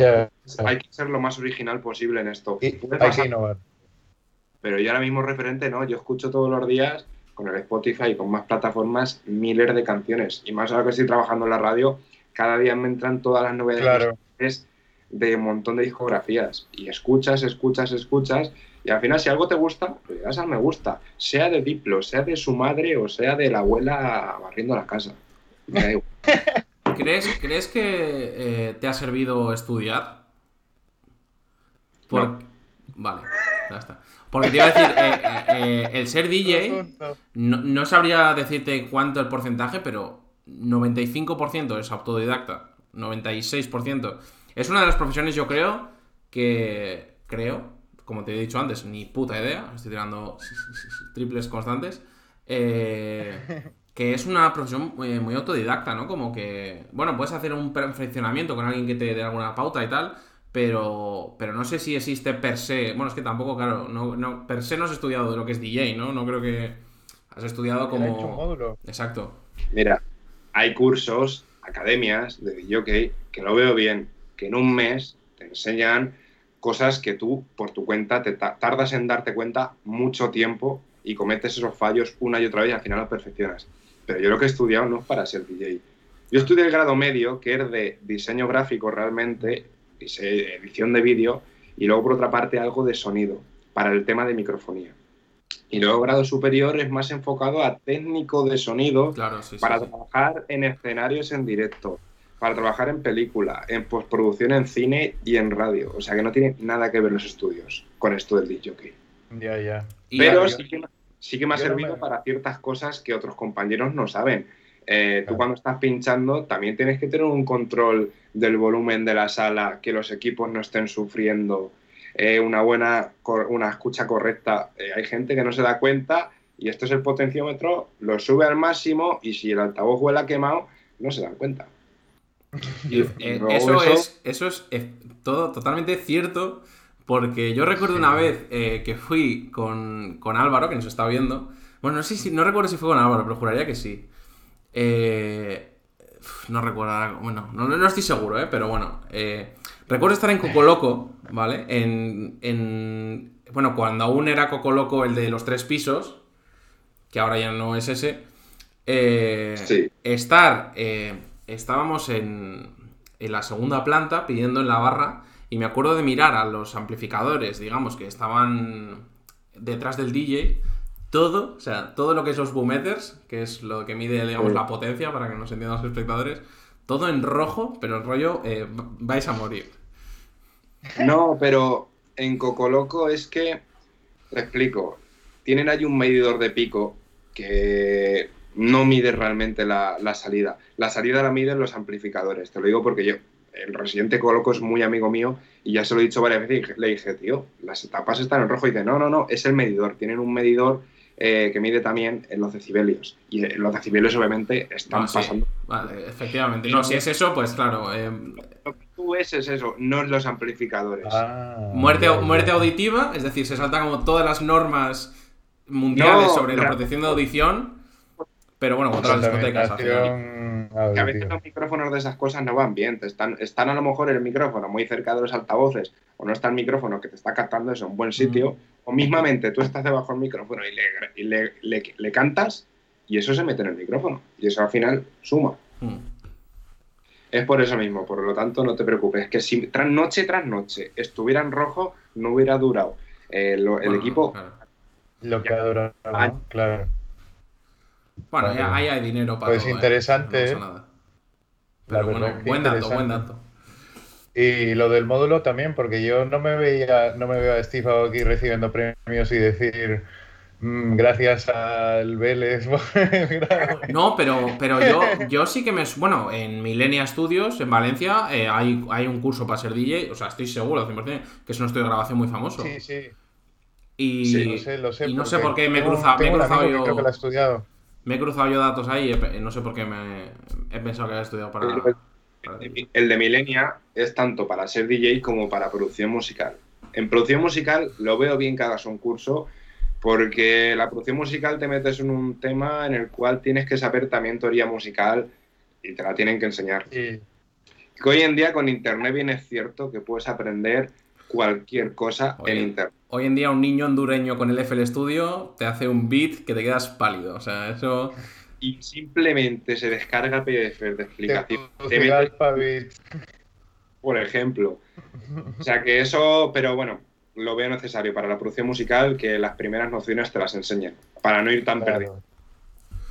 hay que ser lo más original posible en esto. hay que innovar. Pero yo ahora mismo referente no, yo escucho todos los días con el Spotify y con más plataformas miles de canciones. Y más ahora que estoy trabajando en la radio, cada día me entran todas las novedades de un montón de discografías y escuchas, escuchas, escuchas y al final si algo te gusta, le das al me gusta, sea de Diplo, sea de su madre o sea de la abuela barriendo la casa. ¿Crees, ¿Crees que eh, te ha servido estudiar? Vale, ya está. Porque te iba a decir, eh, eh, el ser DJ, no, no, sabría decirte cuánto el porcentaje, pero 95% es autodidacta, 96%. Es una de las profesiones, yo creo, que creo, como te he dicho antes, ni puta idea, estoy tirando triples constantes, eh, que es una profesión muy, muy, autodidacta, ¿no? Como que, bueno, puedes hacer un perfeccionamiento con alguien que te dé alguna pauta y tal, pero, pero no sé si existe per se, bueno, es que tampoco, claro, no, no, per se no has estudiado de lo que es DJ, ¿no? No creo que has estudiado como... Hecho un módulo. Exacto. Mira, hay cursos, academias de DJ que lo veo bien, que en un mes te enseñan cosas que tú, por tu cuenta, te tardas en darte cuenta mucho tiempo y cometes esos fallos una y otra vez y al final los perfeccionas. Pero yo lo que he estudiado no es para ser DJ. Yo estudié el grado medio, que es de diseño gráfico realmente, edición de vídeo, y luego por otra parte algo de sonido, para el tema de microfonía. Y luego grado superior es más enfocado a técnico de sonido para trabajar en escenarios en directo, para trabajar en película, en postproducción en cine y en radio. O sea que no tiene nada que ver los estudios con esto del DJ. Ya, ya. Pero sí que, sí que me ha servido para ciertas cosas que otros compañeros no saben. Eh, tú cuando estás pinchando también tienes que tener un control del volumen de la sala, que los equipos no estén sufriendo, eh, una buena una escucha correcta. Eh, hay gente que no se da cuenta y esto es el potenciómetro, lo sube al máximo y si el altavoz huele quemado, no se dan cuenta. eso, Es, eso es todo totalmente cierto porque yo recuerdo una vez eh, que fui con, Álvaro, que nos está viendo. Bueno, no sé si, no recuerdo si fue con Álvaro, pero juraría que sí. Eh, no recuerdo, bueno, no, estoy seguro, ¿eh? pero bueno. Eh, recuerdo estar en Coco Loco, ¿vale? En, bueno, cuando aún era Coco Loco el de los tres pisos, que ahora ya no es ese. sí. Estar, estábamos en, en la segunda planta pidiendo en la barra y me acuerdo de mirar a los amplificadores, digamos, que estaban detrás del DJ, todo, o sea, todo lo que es los boom que es lo que mide, digamos, la potencia para que nos entiendan los espectadores, todo en rojo, pero el rollo, eh, vais a morir. No, pero en Cocoloco es que, te explico, tienen ahí un medidor de pico que no mide realmente la, la salida. La salida la miden los amplificadores, te lo digo porque yo el residente Coloco es muy amigo mío y ya se lo he dicho varias veces y le dije, tío, las etapas están en rojo. Y dice, no, no, no, es el medidor. Tienen un medidor eh, que mide también en los decibelios. Y los decibelios obviamente están ah, pasando. Vale, efectivamente. No, si es eso, pues claro. Eh, lo que tú ves es eso, no los amplificadores. Ah, muerte, muerte auditiva, es decir, se saltan como todas las normas mundiales sobre la protección de audición pero bueno, otras discotecas. Que a veces los micrófonos de esas cosas no van bien. Están, están a lo mejor el micrófono muy cerca de los altavoces, o no está el micrófono que te está captando eso en un buen sitio, mm. o mismamente tú estás debajo del micrófono y, le, le, cantas y eso se mete en el micrófono. Y eso al final suma. Mm. Es por eso mismo, por lo tanto no te preocupes. Que si tras noche tras noche estuviera en rojo, no hubiera durado. Eh, el equipo. Lo que ha durado, claro. Bueno, ahí hay dinero para Pues ¿eh? interesante. Pero bueno, buen dato, buen dato. Y lo del módulo también, porque yo no me veía, no me veo a Steve aquí recibiendo premios y decir mm, gracias al Vélez. no, pero, pero yo, yo sí que me. Bueno, en Milenia Studios, en Valencia, eh, hay, hay un curso para ser DJ. O sea, estoy seguro, 100%, que es un estudio de grabación muy famoso. Sí, sí. Y, sé, lo sé, y no sé por qué me, he cruzado yo. Creo que lo he estudiado. Me he cruzado yo datos ahí y no sé por qué me he pensado que había estudiado para... El, de Milenia es tanto para ser DJ como para producción musical. En producción musical lo veo bien que hagas un curso porque la producción musical te metes en un tema en el cual tienes que saber también teoría musical y te la tienen que enseñar. Que hoy en día con internet bien es cierto que puedes aprender cualquier cosa en internet. Hoy en día un niño hondureño con el FL Studio te hace un beat que te quedas pálido. O sea, eso... Y simplemente se descarga PDF de explicación. Por ejemplo. O sea que eso, pero bueno, lo veo necesario para la producción musical que las primeras nociones te las enseñen, para no ir tan perdido.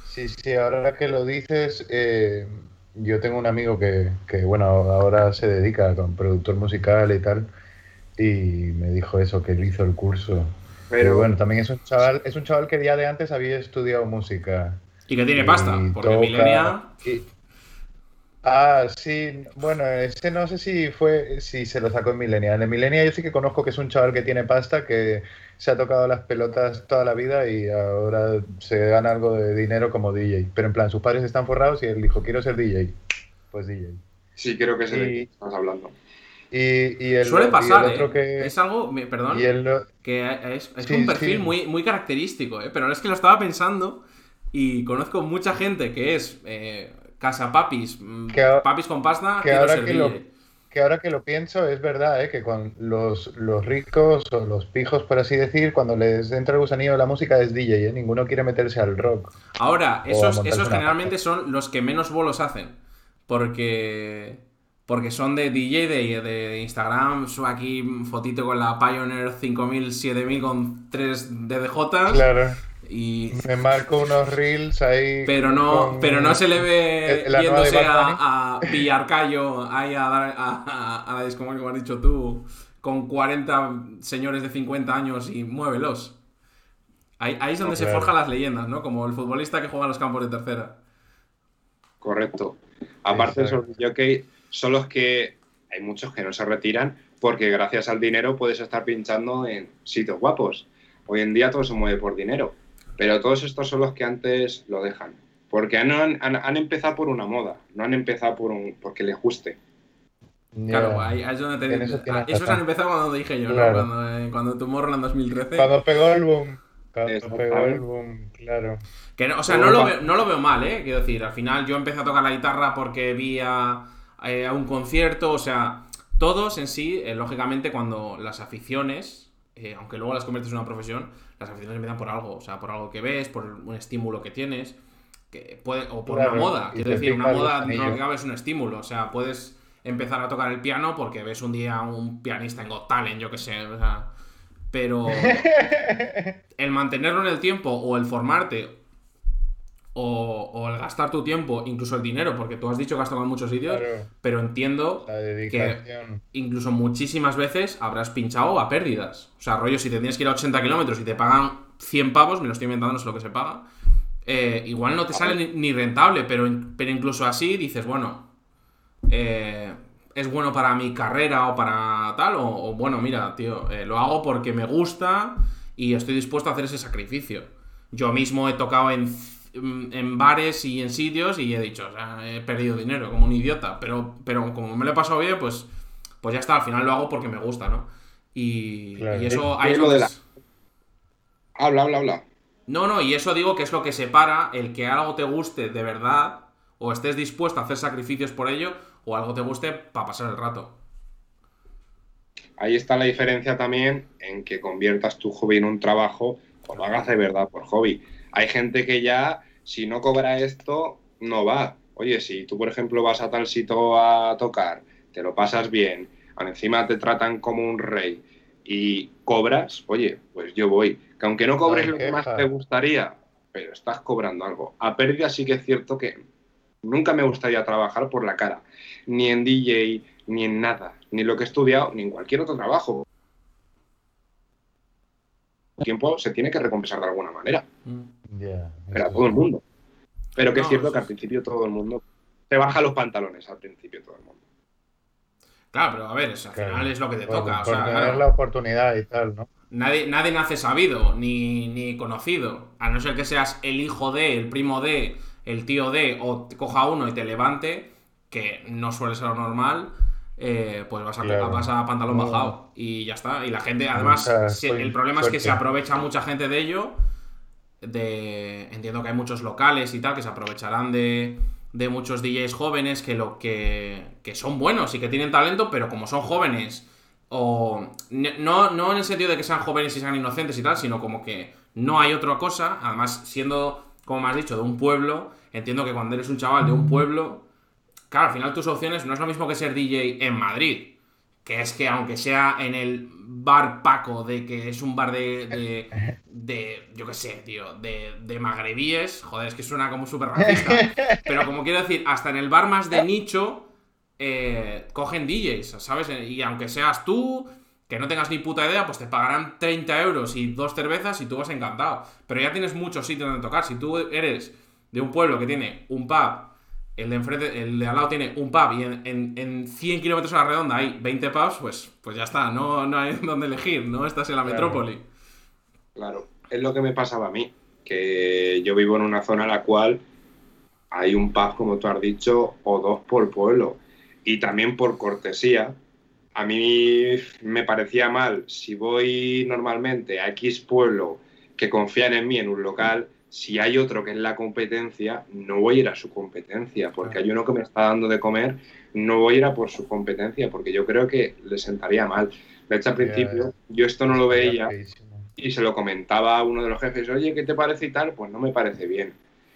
Sí, sí, ahora que lo dices, eh, yo tengo un amigo que, que, bueno, ahora se dedica con productor musical y tal, y me dijo eso, que él hizo el curso. Pero bueno, también es un chaval, es un chaval que ya de antes había estudiado música. Y que tiene pasta, porque Milenia... Ah, sí, bueno, ese no sé si fue, si se lo sacó en Milenia. En Milenia yo sí que conozco que es un chaval que tiene pasta, que se ha tocado las pelotas toda la vida y ahora se gana algo de dinero como DJ. Pero en plan, sus padres están forrados y él dijo, quiero ser DJ. Pues DJ. Sí, creo que es el que estamos hablando. Y, el, Suele pasar, otro ¿eh? que... Es algo, perdón, el... que es, un perfil muy, muy característico, ¿eh? pero es que lo estaba pensando y conozco mucha gente que es eh, casa papis, mm, papis con pasta, que ahora que lo, que ahora que lo pienso es verdad, ¿eh? que con los, los, ricos o los pijos, por así decir, cuando les entra el gusanillo de la música es DJ, ¿eh? ninguno quiere meterse al rock. Ahora, esos, esos generalmente son los que menos bolos hacen, porque porque son de DJ de, de Instagram, subo aquí fotito con la Pioneer 5000, 7000 con 3 DDJ. Claro. Y... Me marco unos reels ahí. Pero no, pero no se le ve yéndose a, a Villarcayo, ahí a, a, a, la disco, como has dicho tú, con 40 señores de 50 años y muévelos. Ahí, ahí es donde se forjan las leyendas, ¿no? Como el futbolista que juega en los campos de tercera. Correcto. Aparte de eso, yo que son los que hay muchos que no se retiran porque gracias al dinero puedes estar pinchando en sitios guapos. Hoy en día todo se mueve por dinero, pero todos estos son los que antes lo dejan. Porque han, empezado por una moda, no han empezado por un, porque les guste. Claro, ahí, es donde te Eso, ah, han empezado cuando dije yo, ¿no? Cuando, eh, cuando tu morro en 2013. Cuando pegó el boom. Cuando pegó el boom, claro. Que o sea, no lo, veo, no lo veo mal, ¿eh? Quiero decir, al final yo empecé a tocar la guitarra porque vi a eh, a un concierto, o sea, todos en sí, eh, lógicamente, cuando las aficiones, eh, aunque luego las conviertes en una profesión, las aficiones empiezan por algo, o sea, por algo que ves, por un estímulo que tienes, que puede, o por una moda. Quiero decir, una moda no lo que cabe es un estímulo, o sea, puedes empezar a tocar el piano porque ves un día un pianista en Got Talent, yo que sé, o sea, pero el mantenerlo en el tiempo o el formarte o, el gastar tu tiempo, incluso el dinero, porque tú has dicho que has tocado en muchos sitios, pero entiendo que incluso muchísimas veces habrás pinchado a pérdidas. O sea, rollo, si te tienes que ir a 80 kilómetros y te pagan 100 pavos, me lo estoy inventando, no sé lo que se paga, eh, igual no te sale ni, rentable, pero, pero incluso así dices, bueno, eh, es bueno para mi carrera o para tal, o, bueno, mira, tío, eh, lo hago porque me gusta y estoy dispuesto a hacer ese sacrificio. Yo mismo he tocado en en bares y en sitios y he dicho, o sea, he perdido dinero como un idiota, pero, pero como me lo he pasado bien, pues, pues ya está, al final lo hago porque me gusta, ¿no? Y, eso... Ahí es lo de la... Habla, habla, habla. No, no, y eso digo que es lo que separa el que algo te guste de verdad o estés dispuesto a hacer sacrificios por ello o algo te guste para pasar el rato. Ahí está la diferencia también en que conviertas tu hobby en un trabajo o lo hagas de verdad por hobby. Hay gente que ya, si no cobra esto, no va. Oye, si tú, por ejemplo, vas a tal sitio a tocar, te lo pasas bien, encima te tratan como un rey y cobras, oye, pues yo voy. Que aunque no cobres lo que más te gustaría, pero estás cobrando algo. A pérdida sí que es cierto que nunca me gustaría trabajar por la cara, ni en DJ, ni en nada, ni lo que he estudiado, ni en cualquier otro trabajo tiempo se tiene que recompensar de alguna manera. Mm. todo el mundo. Pero que es cierto que al principio todo el mundo te baja los pantalones al principio todo el mundo. Claro, pero a ver, al final es lo que te toca. Por tener la oportunidad y tal, ¿no? Nadie, nadie nace sabido ni, ni, conocido. A no ser que seas el hijo de, el primo de, el tío de, o te coja uno y te levante, que no suele ser lo normal. Eh, pues vas a, vas a pantalón bajado y ya está. Y la gente, además, el problema es que se aprovecha mucha gente de ello. De, entiendo que hay muchos locales y tal que se aprovecharán de, de muchos DJs jóvenes que, lo, que, que son buenos y que tienen talento, pero como son jóvenes, o no, no en el sentido de que sean jóvenes y sean inocentes y tal, sino como que no hay otra cosa. Además, siendo, como me has dicho, de un pueblo, entiendo que cuando eres un chaval de un pueblo Claro, al final tus opciones no es lo mismo que ser DJ en Madrid. Que es que aunque sea en el bar Paco, de que es un bar de, de, yo qué sé, tío, de, de magrebíes, joder, es que suena como súper racista. Pero como quiero decir, hasta en el bar más de nicho, eh, cogen DJs, ¿sabes? Y aunque seas tú, que no tengas ni puta idea, pues te pagarán 30 euros y dos cervezas y tú vas encantado. Pero ya tienes muchos sitios donde tocar. Si tú eres de un pueblo que tiene un pub, el de enfrente, el de al lado tiene un pub y en, en, 100 kilómetros a la redonda hay 20 pubs, pues, pues ya está, no, no hay donde elegir, ¿no? Estás en la metrópoli. Claro, es lo que me pasaba a mí, que yo vivo en una zona en la cual hay un pub, como tú has dicho, o dos por pueblo. Y también por cortesía, a mí me parecía mal si voy normalmente a X pueblo que confían en mí en un local, si hay otro que es la competencia, no voy a ir a su competencia, porque hay uno que me está dando de comer, no voy a ir a por su competencia, porque yo creo que le sentaría mal. De hecho, al principio yo esto no lo veía y se lo comentaba a uno de los jefes, oye, ¿qué te parece y tal? Pues no me parece bien.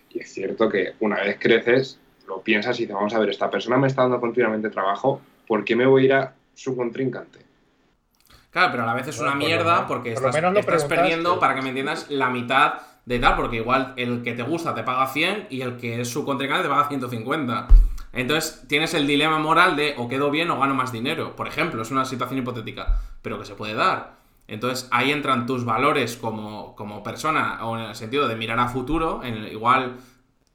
Y es cierto que una vez creces, lo piensas y dices, vamos a ver, esta persona me está dando continuamente trabajo, ¿por qué me voy a ir a su contrincante? Claro, pero a la vez es una mierda porque estás, perdiendo, para que me entiendas, la mitad de tal, porque igual el que te gusta te paga 100 y el que es su contrincante te paga 150. Entonces tienes el dilema moral de o quedo bien o gano más dinero. Por ejemplo, es una situación hipotética, pero que se puede dar. Entonces ahí entran tus valores como, como persona, o en el sentido de mirar a futuro. En igual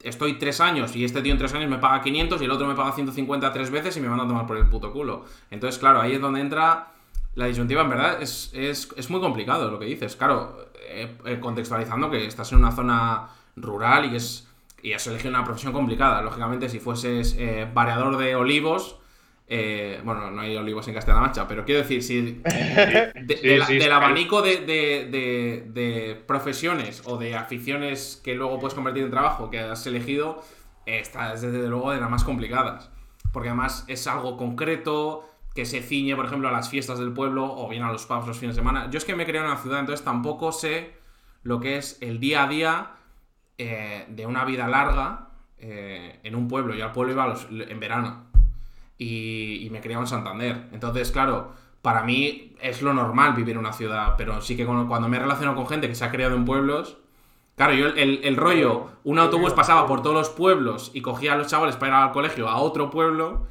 estoy tres años y este tío en tres años me paga 500 y el otro me paga 150 tres veces y me van a tomar por el puto culo. Entonces, claro, ahí es donde entra la disyuntiva. En verdad, es, muy complicado lo que dices. Claro, eh, eh, contextualizando que estás en una zona rural y es y has elegido una profesión complicada. Lógicamente, si fueses eh, variador de olivos, eh, bueno, no hay olivos en Castilla-La Mancha, pero quiero decir, si del abanico de, profesiones o de aficiones que luego puedes convertir en trabajo que has elegido, esta es desde luego de las más complicadas. Porque además es algo concreto que se ciñe, por ejemplo, a las fiestas del pueblo o bien a los pubs los fines de semana. Yo es que me creo en una ciudad, entonces tampoco sé lo que es el día a día eh, de una vida larga eh, en un pueblo. Yo al pueblo iba en verano y, me criaba en Santander. Entonces, claro, para mí es lo normal vivir en una ciudad, pero sí que cuando me relaciono con gente que se ha criado en pueblos, claro, yo el, rollo, un autobús pasaba por todos los pueblos y cogía a los chavales para ir al colegio a otro pueblo.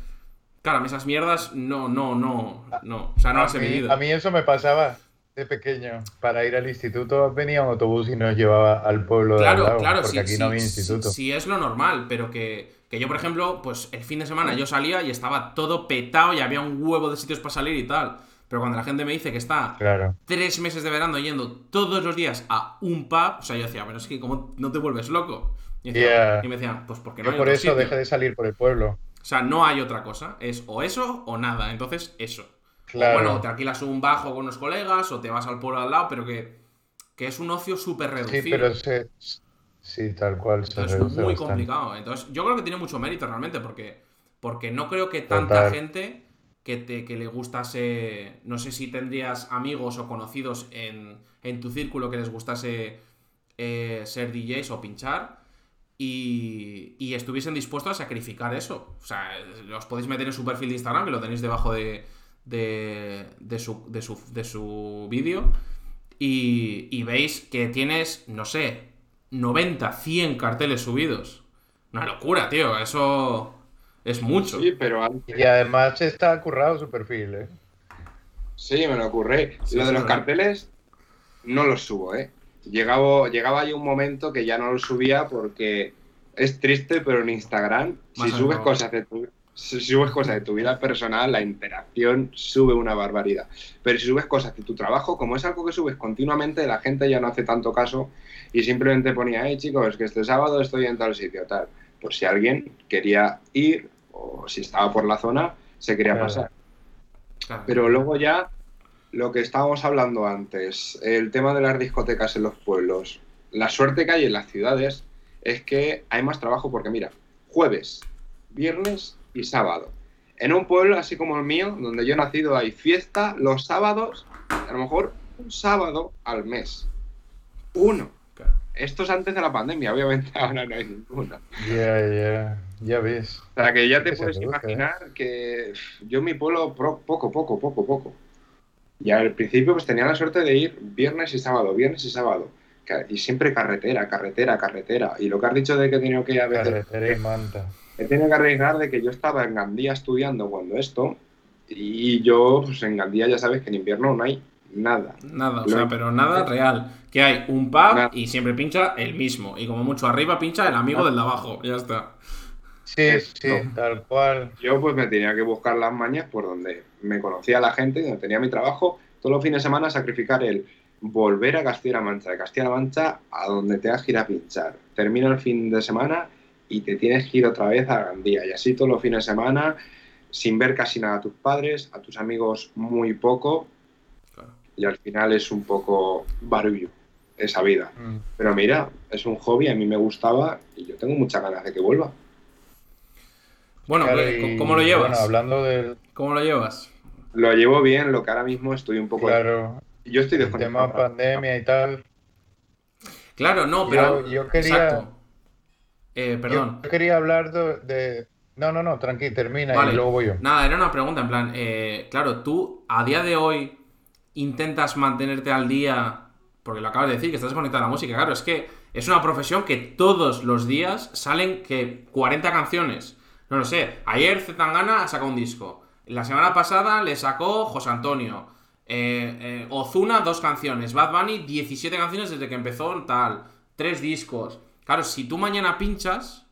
Claro, esas mierdas no, no, no, no. O sea, no las he vivido. A mí eso me pasaba de pequeño. Para ir al instituto venía un autobús y nos llevaba al pueblo de Claro, claro, porque aquí no había instituto. Sí, es lo normal, pero que que yo, por ejemplo, pues el fin de semana yo salía y estaba todo petado y había un huevo de sitios para salir y tal. Pero cuando la gente me dice que está tres meses de verano yendo todos los días a un pub, o sea, yo decía, pero es que ¿cómo no te vuelves loco? Y, me decían, pues porque no hay por eso deja de salir por el pueblo. O sea, no hay otra cosa. Es o eso o nada. Entonces, eso. Claro. O bueno, te alquilas un bajo con unos colegas o te vas al pueblo al lado, pero que, que es un ocio súper reducido. Sí, pero se, Sí, tal cual. Se es muy complicado. Entonces, yo creo que tiene mucho mérito realmente, porque, porque no creo que tanta gente que, te, que le gustase. No sé si tendrías amigos o conocidos en, tu círculo que les gustase eh, ser DJs o pinchar. Y, y, estuviesen dispuestos a sacrificar eso. O sea, los podéis meter en su perfil de Instagram, que lo tenéis debajo de, de, de su, de su, de su vídeo. Y, y veis que tienes, no sé, 90, 100 carteles subidos. Una locura, tío. Eso es mucho. Sí, pero Y además está currado su perfil, ¿eh? Sí, me lo ocurre. lo de los carteles no los subo, ¿eh? Llegaba, llegaba ahí un momento que ya no los subía porque es triste, pero en Instagram, si subes cosas de tu, si subes cosas de tu vida personal, la interacción sube una barbaridad. Pero si subes cosas de tu trabajo, como es algo que subes continuamente, la gente ya no hace tanto caso y simplemente ponía, hey chicos, que este sábado estoy en tal sitio, tal. Por si alguien quería ir o si estaba por la zona, se quería pasar. Pero luego ya, lo que estábamos hablando antes, el tema de las discotecas en los pueblos. La suerte que hay en las ciudades es que hay más trabajo porque mira, jueves, viernes y sábado. En un pueblo así como el mío, donde yo he nacido, hay fiesta los sábados, a lo mejor un sábado al mes. Uno. Esto es antes de la pandemia, obviamente ahora no hay ninguna. Ya, ya, ya ves. O sea, que ya te puedes imaginar que yo en mi pueblo poco, poco, poco, poco. Y al principio pues tenía la suerte de ir viernes y sábado, viernes y sábado. Y siempre carretera, carretera, carretera. Y lo que has dicho de que he tenido que ir a Carretera y manta he tenido que arriesgar de que yo estaba en Gandía estudiando cuando esto, y yo, pues en Gandía ya sabes que en invierno no hay nada. Nada, o sea, pero nada real. Que hay un pub Nada. y siempre pincha el mismo. Y como mucho arriba pincha el amigo del de abajo. Ya está. Sí, sí, no. tal cual. Yo pues me tenía que buscar las mañas por donde me conocía la gente, donde tenía mi trabajo, todos los fines de semana sacrificar el volver a Castilla-La Mancha, de Castilla-La Mancha a donde tengas que ir a pinchar. Termina el fin de semana y te tienes que ir otra vez a Gandía. Y así todos los fines de semana, sin ver casi nada a tus padres, a tus amigos muy poco, Claro. y al final es un poco barullo esa vida. Mm. Pero mira, es un hobby, a mí me gustaba y yo tengo muchas ganas de que vuelva. Bueno, Claro, ¿qué- y, ¿cómo lo llevas? Bueno, hablando del. ¿Cómo lo llevas? Lo llevo bien, lo que ahora mismo estoy un poco... Claro, Yo estoy el desconectado. tema pandemia y tal. Claro, no, pero. Yo, yo quería. Exacto. Eh, perdón. Yo quería hablar de, de- No, no, no, tranqui, termina Vale. y luego voy yo. Nada, era una pregunta, en plan, eh, claro, tú a día de hoy intentas mantenerte al día, porque lo acabas de decir, que estás desconectado de la música, claro, es que es una profesión que todos los días salen que 40 canciones. No lo sé, ayer Zetangana sacó un disco, la semana pasada le sacó José Antonio, eh, eh, Ozuna dos canciones, Bad Bunny 17 canciones desde que empezó tal, tres discos. Claro, si tú mañana pinchas,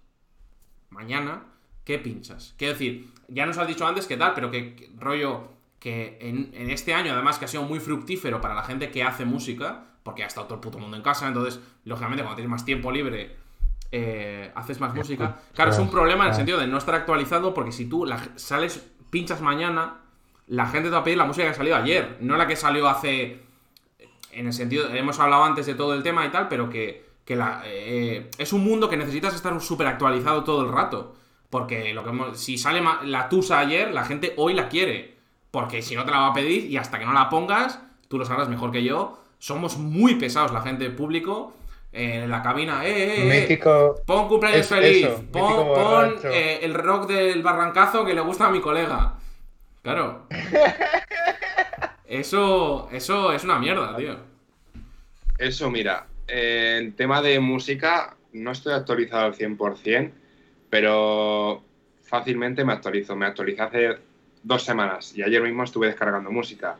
mañana, ¿qué pinchas? Quiero decir, ya nos has dicho antes que tal, pero que, que rollo que en, en este año, además, que ha sido muy fructífero para la gente que hace música, porque ha estado todo el puto mundo en casa, entonces, lógicamente, cuando tienes más tiempo libre, eh, haces más música. Claro, es un problema en el sentido de no estar actualizado, porque si tú la- sales, pinchas mañana, la gente te va a pedir la música que salió ayer, no la que salió hace en el sentido, hemos hablado antes de todo el tema y tal, pero que, que la, eh, es un mundo que necesitas estar súper actualizado todo el rato. Porque lo que si sale la Tusa ayer, la gente hoy la quiere. Porque si no te la va a pedir y hasta que no la pongas, tú lo sabrás mejor que yo, somos muy pesados la gente público eh, en la cabina. ¡Eh, eh, eh! Mítico. Pon cumpleaños feliz. eso, pon pon, eh, el rock del barrancazo que le gusta a mi colega. Claro. Eso, eso es una mierda, tío. Eso, mira, eh, en tema de música no estoy actualizado al 100%, pero fácilmente me actualizo. Me actualicé hace dos semanas y ayer mismo estuve descargando música.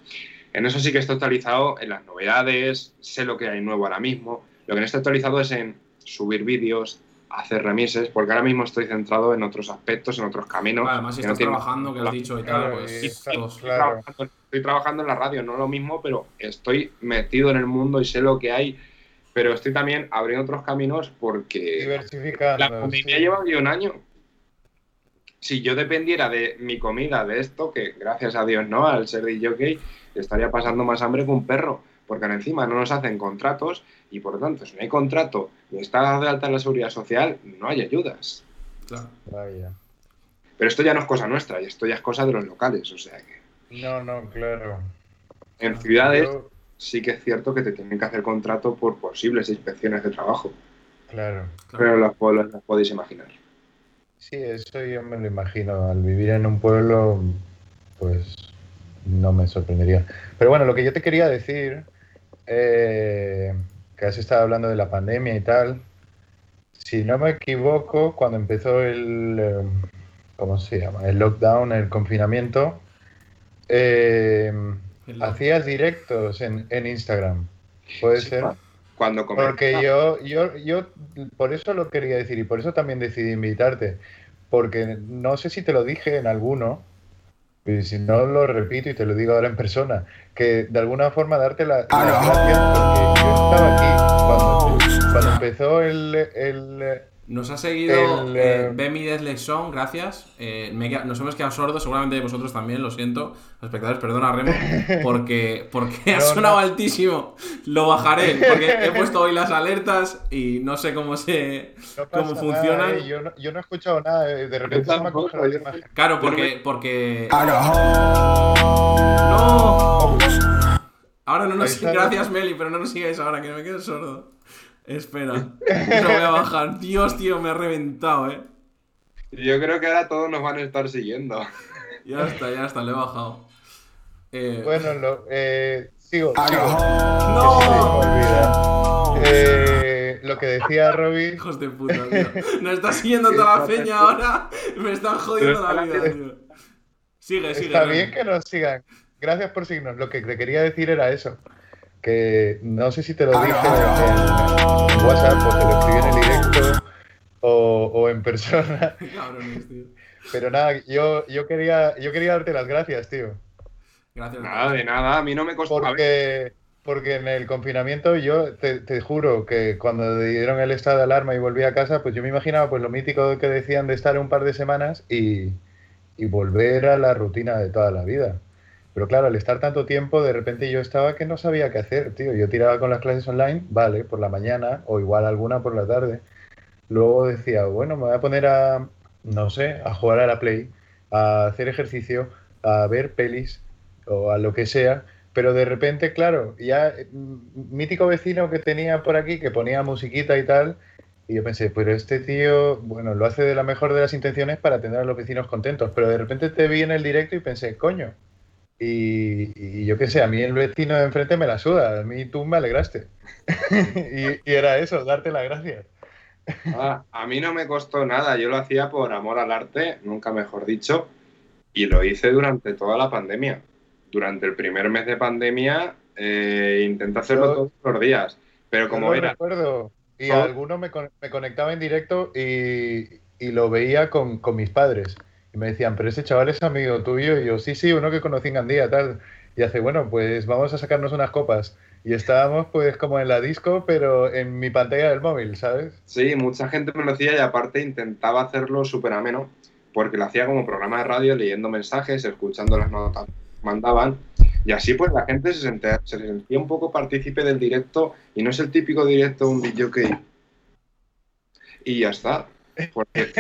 En eso sí que estoy actualizado en las novedades, sé lo que hay nuevo ahora mismo. Lo que no estoy actualizado es en subir vídeos, hacer remises, porque ahora mismo estoy centrado en otros aspectos, en otros caminos. Vale, además si no estás tienen- trabajando, que has dicho y tal, pues... y Claro. trabajando, estoy trabajando en la radio, no lo mismo, pero estoy metido en el mundo y sé lo que hay. Pero estoy también abriendo otros caminos porque Diversificando. la comida sí. lleva un año. Si yo dependiera de mi comida, de esto, que gracias a Dios no, al ser DJ, estaría pasando más hambre que un perro. Porque encima no nos hacen contratos y por lo tanto, si no hay contrato ni está de alta en la seguridad social, no hay ayudas. claro. Pero esto ya no es cosa nuestra, y esto ya es cosa de los locales. O sea que No, no, claro. en ciudades sí que es cierto que te tienen que hacer contrato por posibles inspecciones de trabajo, claro. pero las, po- las podéis imaginar. Sí, eso yo me lo imagino. Al vivir en un pueblo, pues no me sorprendería. Pero bueno, lo que yo te quería decir, eh, que has estado hablando de la pandemia y tal, si no me equivoco, cuando empezó el, eh, ¿cómo se llama? El lockdown, el confinamiento, eh, El- hacías directos en, en Instagram. ¿Puede Sí, ser? cua- Cuando comenzó- Porque yo, yo, yo, por eso lo quería decir y por eso también decidí invitarte. Porque no sé si te lo dije en alguno, y si no lo repito y te lo digo ahora en persona, que de alguna forma darte la, las gracias porque yo estaba aquí cuando, cuando empezó el, el- Nos ha seguido El, eh, eh, Bemi Deslexon, gracias. Eh, me nos hemos quedado sordos, seguramente vosotros también, lo siento. Los espectadores, perdona, Remo, porque, porque ha sonado no. altísimo. Lo bajaré, porque he puesto hoy las alertas y no sé cómo se. no ¿Cómo funcionan? nada, ¿eh? yo, no, yo no he escuchado nada, de repente se me cogido la imagen. Claro, porque. porque... Ah, ¡No! Ahora no nos. Gracias, Meli, pero no nos sigáis ahora, que me quedo sordo. Espera. Lo voy a bajar. Dios, tío, me ha reventado, eh. Yo creo que ahora todos nos van a estar siguiendo. Ya está, ya está, lo he bajado. Eh, Bueno, lo, eh, sigo, sigo. ¡No! Me olvida. Eh, lo que decía Robbie, Hijos de puta, tío. Nos está siguiendo toda la peña ahora. Me están jodiendo la vida, tío. Sigue, sigue. está bien que nos sigan. gracias por signos. Lo que te quería decir era eso. Que no sé si te lo dije en, WhatsApp o te lo escribí en el directo o, en persona. Pero nada, yo, yo, quería, yo quería darte las gracias, tío. Gracias. Nada, de nada, a mí no me costó. Porque, porque en el confinamiento yo te, te, juro que cuando dieron el estado de alarma y volví a casa, pues yo me imaginaba pues lo mítico que decían de estar un par de semanas y, y volver a la rutina de toda la vida. Pero claro, al estar tanto tiempo, de repente yo estaba que no sabía qué hacer, tío. Yo tiraba con las clases online, vale, por la mañana o igual alguna por la tarde. Luego decía, bueno, me voy a poner a, no sé, a jugar a la Play, a hacer ejercicio, a ver pelis o a lo que sea. Pero de repente, claro, ya mm, mítico vecino que tenía por aquí que ponía musiquita y tal, y yo pensé, pero este tío, bueno, lo hace de la mejor de las intenciones para tener a los vecinos contentos, pero de repente te vi en el directo y pensé, coño, y, yo qué sé, a mí el vecino de enfrente me la suda, a mí tú me alegraste. y, era eso, darte las gracias. Ah, a mí no me costó nada, yo lo hacía por amor al arte, nunca mejor dicho, y lo hice durante toda la pandemia. Durante el primer mes de pandemia eh, intenté hacerlo todos los días, pero como era... Recuerdo, y alguno me, me, conectaba en directo y, y lo veía con, con, mis padres. Y me decían, pero ese chaval es amigo tuyo. Y yo, sí, sí, uno que conocí en Gandía, tal. Y hace, bueno, pues vamos a sacarnos unas copas. Y estábamos pues como en la disco, pero en mi pantalla del móvil, ¿sabes? Sí, mucha gente me lo hacía y aparte intentaba hacerlo súper ameno, porque lo hacía como programa de radio, leyendo mensajes, escuchando las notas que mandaban. Y así pues la gente se sentía, se sentía un poco partícipe del directo y no es el típico directo un video que... Y ya está. Porque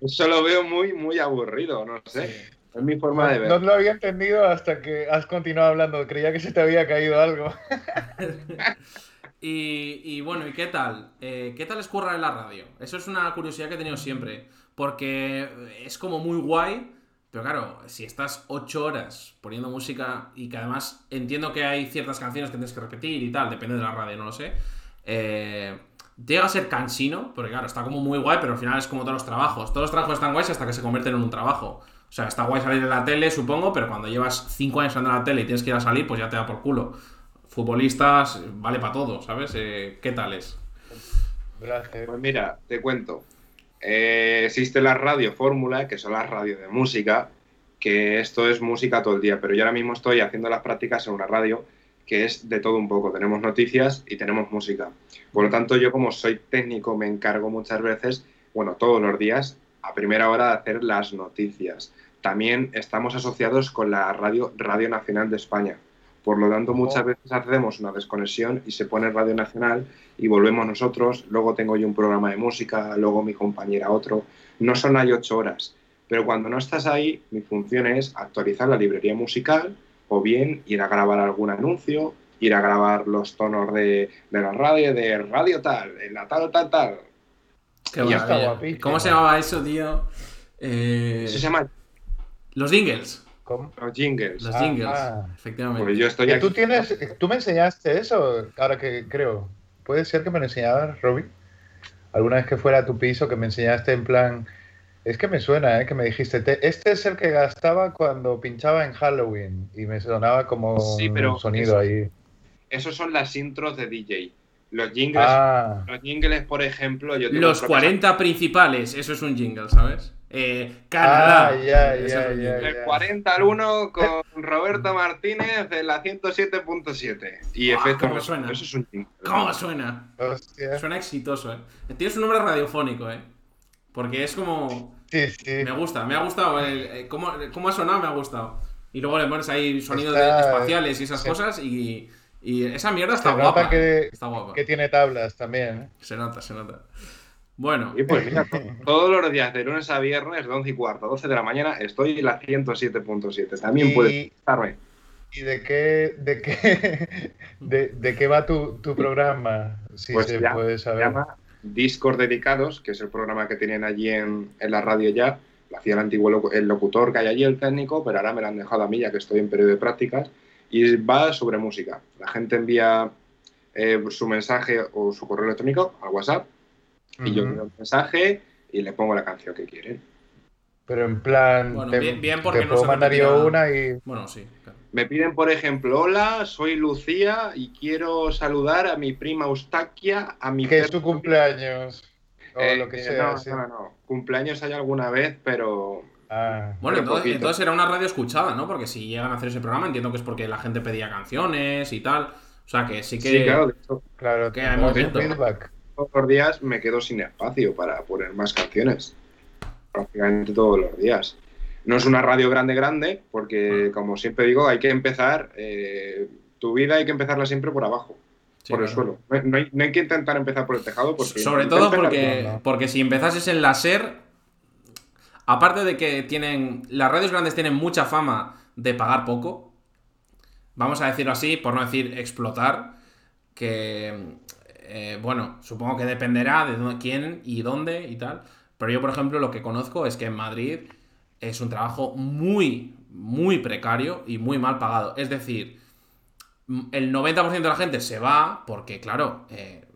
eso lo veo muy, muy aburrido, no sé. Es mi forma de ver. No lo había entendido hasta que has continuado hablando. Creía que se te había caído algo. y, bueno, ¿y qué tal? Eh, ¿Qué tal es currar en la radio? Eso es una curiosidad que he tenido siempre. Porque es como muy guay pero claro, si estás ocho horas poniendo música y que además entiendo que hay ciertas canciones que tienes que repetir y tal, depende de la radio, no lo sé. Eh, llega a ser cansino, porque claro, está como muy guay, pero al final es como todos los trabajos. Todos los trabajos están guays hasta que se convierten en un trabajo. O sea, está guay salir en la tele, supongo, pero cuando llevas cinco años en la tele y tienes que ir a salir, pues ya te da por culo. Futbolistas, vale para todo, ¿sabes? Eh, ¿Qué tal es? Pues mira, te cuento. Eh, existe la radio fórmula, que son las radios de música, que esto es música todo el día, pero yo ahora mismo estoy haciendo las prácticas en una radio que es de todo un poco. Tenemos noticias y tenemos música. Por lo tanto, yo como soy técnico me encargo muchas veces, bueno, todos los días, a primera hora de hacer las noticias. También estamos asociados con la radio Radio Nacional de España. Por lo tanto, muchas veces hacemos una desconexión y se pone Radio Nacional y volvemos nosotros. Luego tengo yo un programa de música, luego mi compañera otro. No son ahí ocho horas. Pero cuando no estás ahí, mi función es actualizar la librería musical o bien ir a grabar algún anuncio, ir a grabar los tonos de, la radio, de radio tal, en la tal, tal, tal. ¿Cómo se llamaba eso, tío? Eh... se llama... Los jingles. Los jingles. Los jingles, ah, efectivamente. Pues yo estoy Tú, tienes, tú me enseñaste eso, ahora que creo. ¿Puede ser que me lo enseñabas, Robbie? Alguna vez que fuera a tu piso, que me enseñaste en plan... Es que me suena, ¿eh? Que me dijiste, este es el que gastaba cuando pinchaba en Halloween y me sonaba como un sonido ahí. Esos son las intros de DJ. Los jingles, ah. los jingles, por ejemplo, yo Los 40 principales, eso es un jingle, ¿sabes? Eh, Canadá. Ah, ya, ya, ya, el 40 al 1 con Roberto Martínez en la 107.7. Y efecto. ¿Cómo suena? Eso es un jingle. ¿Cómo suena? Suena exitoso, ¿eh? Tienes un nombre radiofónico, ¿eh? Porque es como. Sí, sí. Me gusta, me ha gustado. Eh, cómo, cómo, ha sonado, me ha gustado. Y luego le pones ahí sonidos espaciales y esas cosas y y esa mierda está guapa. Que, está guapa. Que tiene tablas también. ¿eh? Se nota, se nota. Bueno. Y pues mira, todos los días, de lunes a viernes, de 11 y cuarto, 12 de la mañana, estoy en la 107.7. También puedes estarme. ¿Y de qué, de qué, de, qué va tu, tu, programa? Si pues se puede saber. Se llama Discos Dedicados, que es el programa que tienen allí en, en la radio ya. Lo hacía el antiguo el locutor que hay allí, el técnico, pero ahora me lo han dejado a mí ya que estoy en periodo de prácticas y va sobre música. La gente envía eh, su mensaje o su correo electrónico al WhatsApp y yo envío el mensaje y le pongo la canción que quieren. Pero en plan, Bueno, te, bien- bien porque te no puedo se mandar yo una y... Bueno, sí. claro. Me piden, por ejemplo, hola, soy Lucía y quiero saludar a mi prima Eustaquia, a mi Que es tu cumpleaños. O Eh, lo que eh, sea. no, sí. no, no. Cumpleaños hay alguna vez, pero Ah, Bueno, entonces, entonces era una radio escuchada, ¿no? Porque si llegan a hacer ese programa, entiendo que es porque la gente pedía canciones y tal. O sea, que sí que. sí, claro, de hecho, claro, que hay feedback. todos los días me quedo sin espacio para poner más canciones. Prácticamente todos los días. No es una radio grande, grande, porque como siempre digo, hay que empezar, eh, tu vida hay que empezarla siempre por abajo, Sí, por el claro. suelo. No, hay, no hay que intentar empezar por el tejado, porque Sobre todo porque, porque si empezases en la SER, aparte de que tienen. Las radios grandes tienen mucha fama de pagar poco. Vamos a decirlo así, por no decir explotar. Que. eh, bueno, supongo que dependerá de dónde- quién y dónde y tal. Pero yo, por ejemplo, lo que conozco es que en Madrid es un trabajo muy, muy precario y muy mal pagado. Es decir, el 90% de la gente se va porque, claro, eh,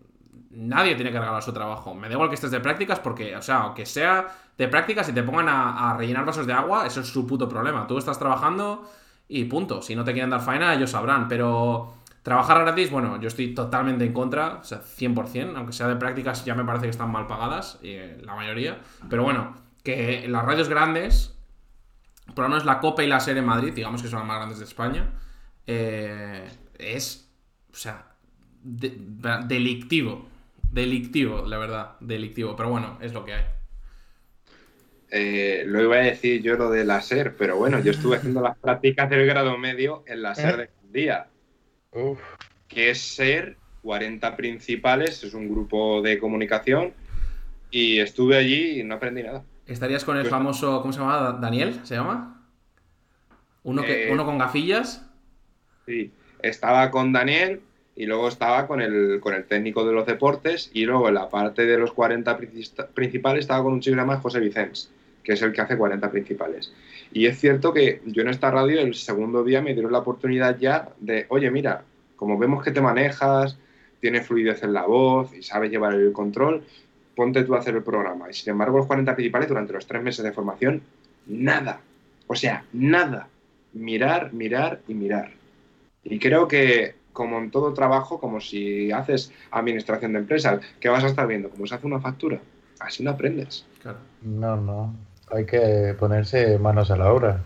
nadie tiene que regalar su trabajo. Me da igual que estés de prácticas porque, o sea, aunque sea de prácticas y te pongan a, a rellenar vasos de agua, eso es su puto problema. Tú estás trabajando y punto. Si no te quieren dar faena, ellos sabrán. Pero trabajar gratis, bueno, yo estoy totalmente en contra, o sea, 100%, aunque sea de prácticas, ya me parece que están mal pagadas, eh, la mayoría. Pero bueno, que las radios grandes, por lo menos la Copa y la SER en Madrid, digamos que son las más grandes de España, eh, es, o sea, de- delictivo. Delictivo, la verdad, delictivo. Pero bueno, es lo que hay. Eh, lo iba a decir yo lo de la SER, pero bueno, yo estuve haciendo las prácticas del grado medio en la SER de Gandía, Uf, que es SER 40 principales, es un grupo de comunicación, y estuve allí y no aprendí nada. ¿Estarías con el famoso, ¿cómo se llama? ¿Daniel? ¿Se llama? Uno, que, Eh, uno con gafillas. Sí, estaba con Daniel y luego estaba con el, con el técnico de los deportes y luego en la parte de los 40 princi- principales estaba con un chico que se llama José Vicens, que es el que hace 40 principales. Y es cierto que yo en esta radio el segundo día me dieron la oportunidad ya de, oye, mira, como vemos que te manejas, tienes fluidez en la voz y sabes llevar el control, ponte tú a hacer el programa. Y sin embargo, los 40 principales durante los tres meses de formación, nada. O sea, nada. Mirar, mirar y mirar. Y creo que, como en todo trabajo, como si haces administración de empresas, que vas a estar viendo cómo se hace una factura. Así no aprendes. Claro. no, no. Hay que ponerse manos a la obra.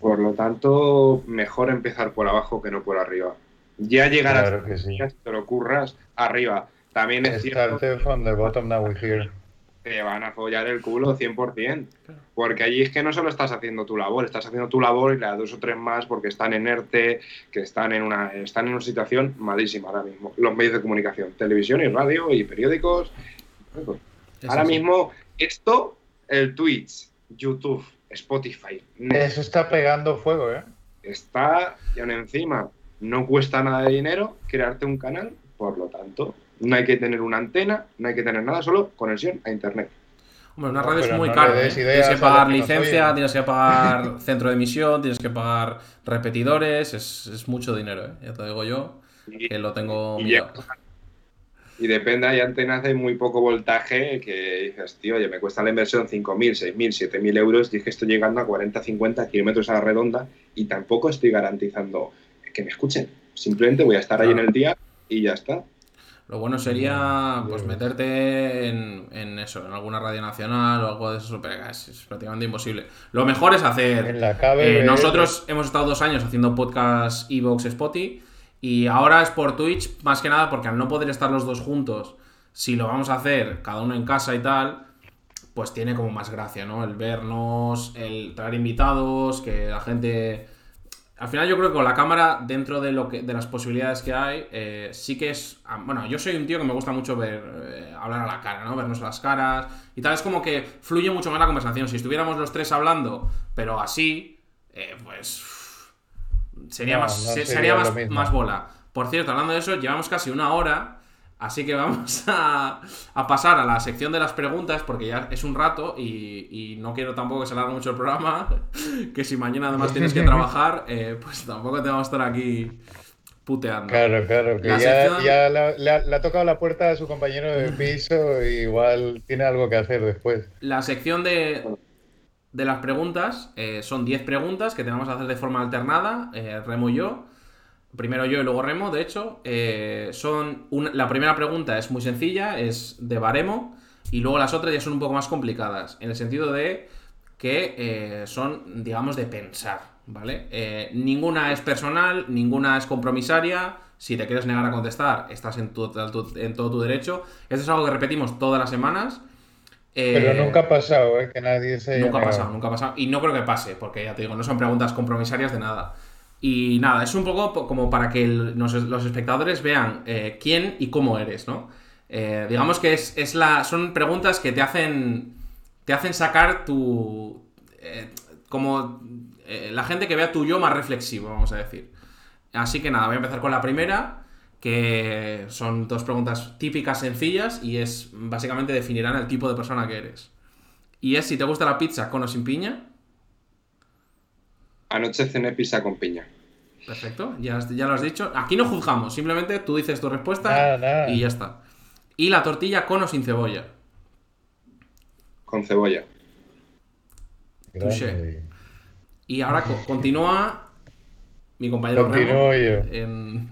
Por lo tanto, mejor empezar por abajo que no por arriba. Ya llegarás, Claro que sí. te lo curras, arriba. También es cierto Start from the bottom, now we're here. te van a follar el culo 100%. Claro. Porque allí es que no solo estás haciendo tu labor, estás haciendo tu labor y la de dos o tres más porque están en ERTE, que están en una, están en una situación malísima ahora mismo. Los medios de comunicación, televisión y radio y periódicos. Es Ahora así. mismo, esto, el Twitch, YouTube, Spotify, Eso está pegando fuego, ¿eh? está y aún encima no cuesta nada de dinero crearte un canal, por lo tanto, no hay que tener una antena, no hay que tener nada, solo conexión a internet. Hombre, una No, radio es muy no cara. ¿eh? Tienes que pagar licencia, tienes que pagar centro de emisión, tienes que pagar repetidores. Es, es mucho dinero, ¿eh? Ya te digo yo, que lo tengo y mirado. y depende, hay antenas de muy poco voltaje que dices, tío, oye, me cuesta la inversión 5.000, 6.000, 7.000 euros y es que estoy llegando a 40, 50 kilómetros a la redonda y tampoco estoy garantizando que me escuchen. Simplemente voy a estar ahí en el día y ya está. Lo bueno sería pues meterte en, en eso, en alguna radio nacional o algo de eso, pero es, es prácticamente imposible. Lo mejor es hacer En la. Eh, nosotros hemos estado dos años haciendo podcast Evox Spotty y ahora es por Twitch más que nada porque al no poder estar los dos juntos, si lo vamos a hacer cada uno en casa y tal, pues tiene como más gracia, ¿no? El vernos, el traer invitados, que la gente... Al final yo creo que con la cámara, dentro de, lo que, de las posibilidades que hay, eh, sí que es... ah, Bueno, yo soy un tío que me gusta mucho ver, eh, hablar a la cara, ¿no? Vernos las caras y tal. Es como que fluye mucho más la conversación. Si estuviéramos los tres hablando, pero así, eh, pues... Sería, No, más, no sería sería más, más bola. Por cierto, hablando de eso, llevamos casi una hora. Así que vamos a, a pasar a la sección de las preguntas porque ya es un rato y, y no quiero tampoco que se alargue mucho el programa. Que si mañana además tienes que trabajar, eh, pues tampoco te vamos a estar aquí puteando. Claro, claro, que La ya, sección- ya la- le, ha, le ha tocado la puerta a su compañero de piso y igual tiene algo que hacer después. La sección de, de las preguntas eh, son 10 preguntas que tenemos que hacer de forma alternada, eh, Remo y yo. Primero yo y luego Remo, de hecho. Eh, son la primera pregunta es muy sencilla, es de baremo, y luego las otras ya son un poco más complicadas, en el sentido de que son, digamos, de pensar, ¿vale? ninguna es personal, ninguna es compromisaria. Si te quieres negar a contestar, estás en, en todo tu derecho. Esto es algo que repetimos todas las semanas. Pero eh, nunca ha pasado, ¿eh? Que nadie se Nunca ha pasado, nunca ha pasado. Y no creo que pase, porque ya te digo, no son preguntas compromisarias de nada. Y nada, es un poco como para que los espectadores vean eh, quién y cómo eres, ¿no? Eh, digamos que es, la, son preguntas que te hacen, te hacen sacar tu... como la gente que vea tu yo más reflexivo, vamos a decir. Así que nada, voy a empezar con la primera que son dos preguntas típicas sencillas y es básicamente definirán el tipo de persona que eres. Y es si te gusta la pizza con o sin piña. Anoche cené pizza con piña. Perfecto, ya, ya lo has dicho. Aquí no juzgamos, simplemente tú dices tu respuesta y ya está. Y la tortilla con o sin cebolla. Con cebolla. Y ahora continúa mi compañero Continúo En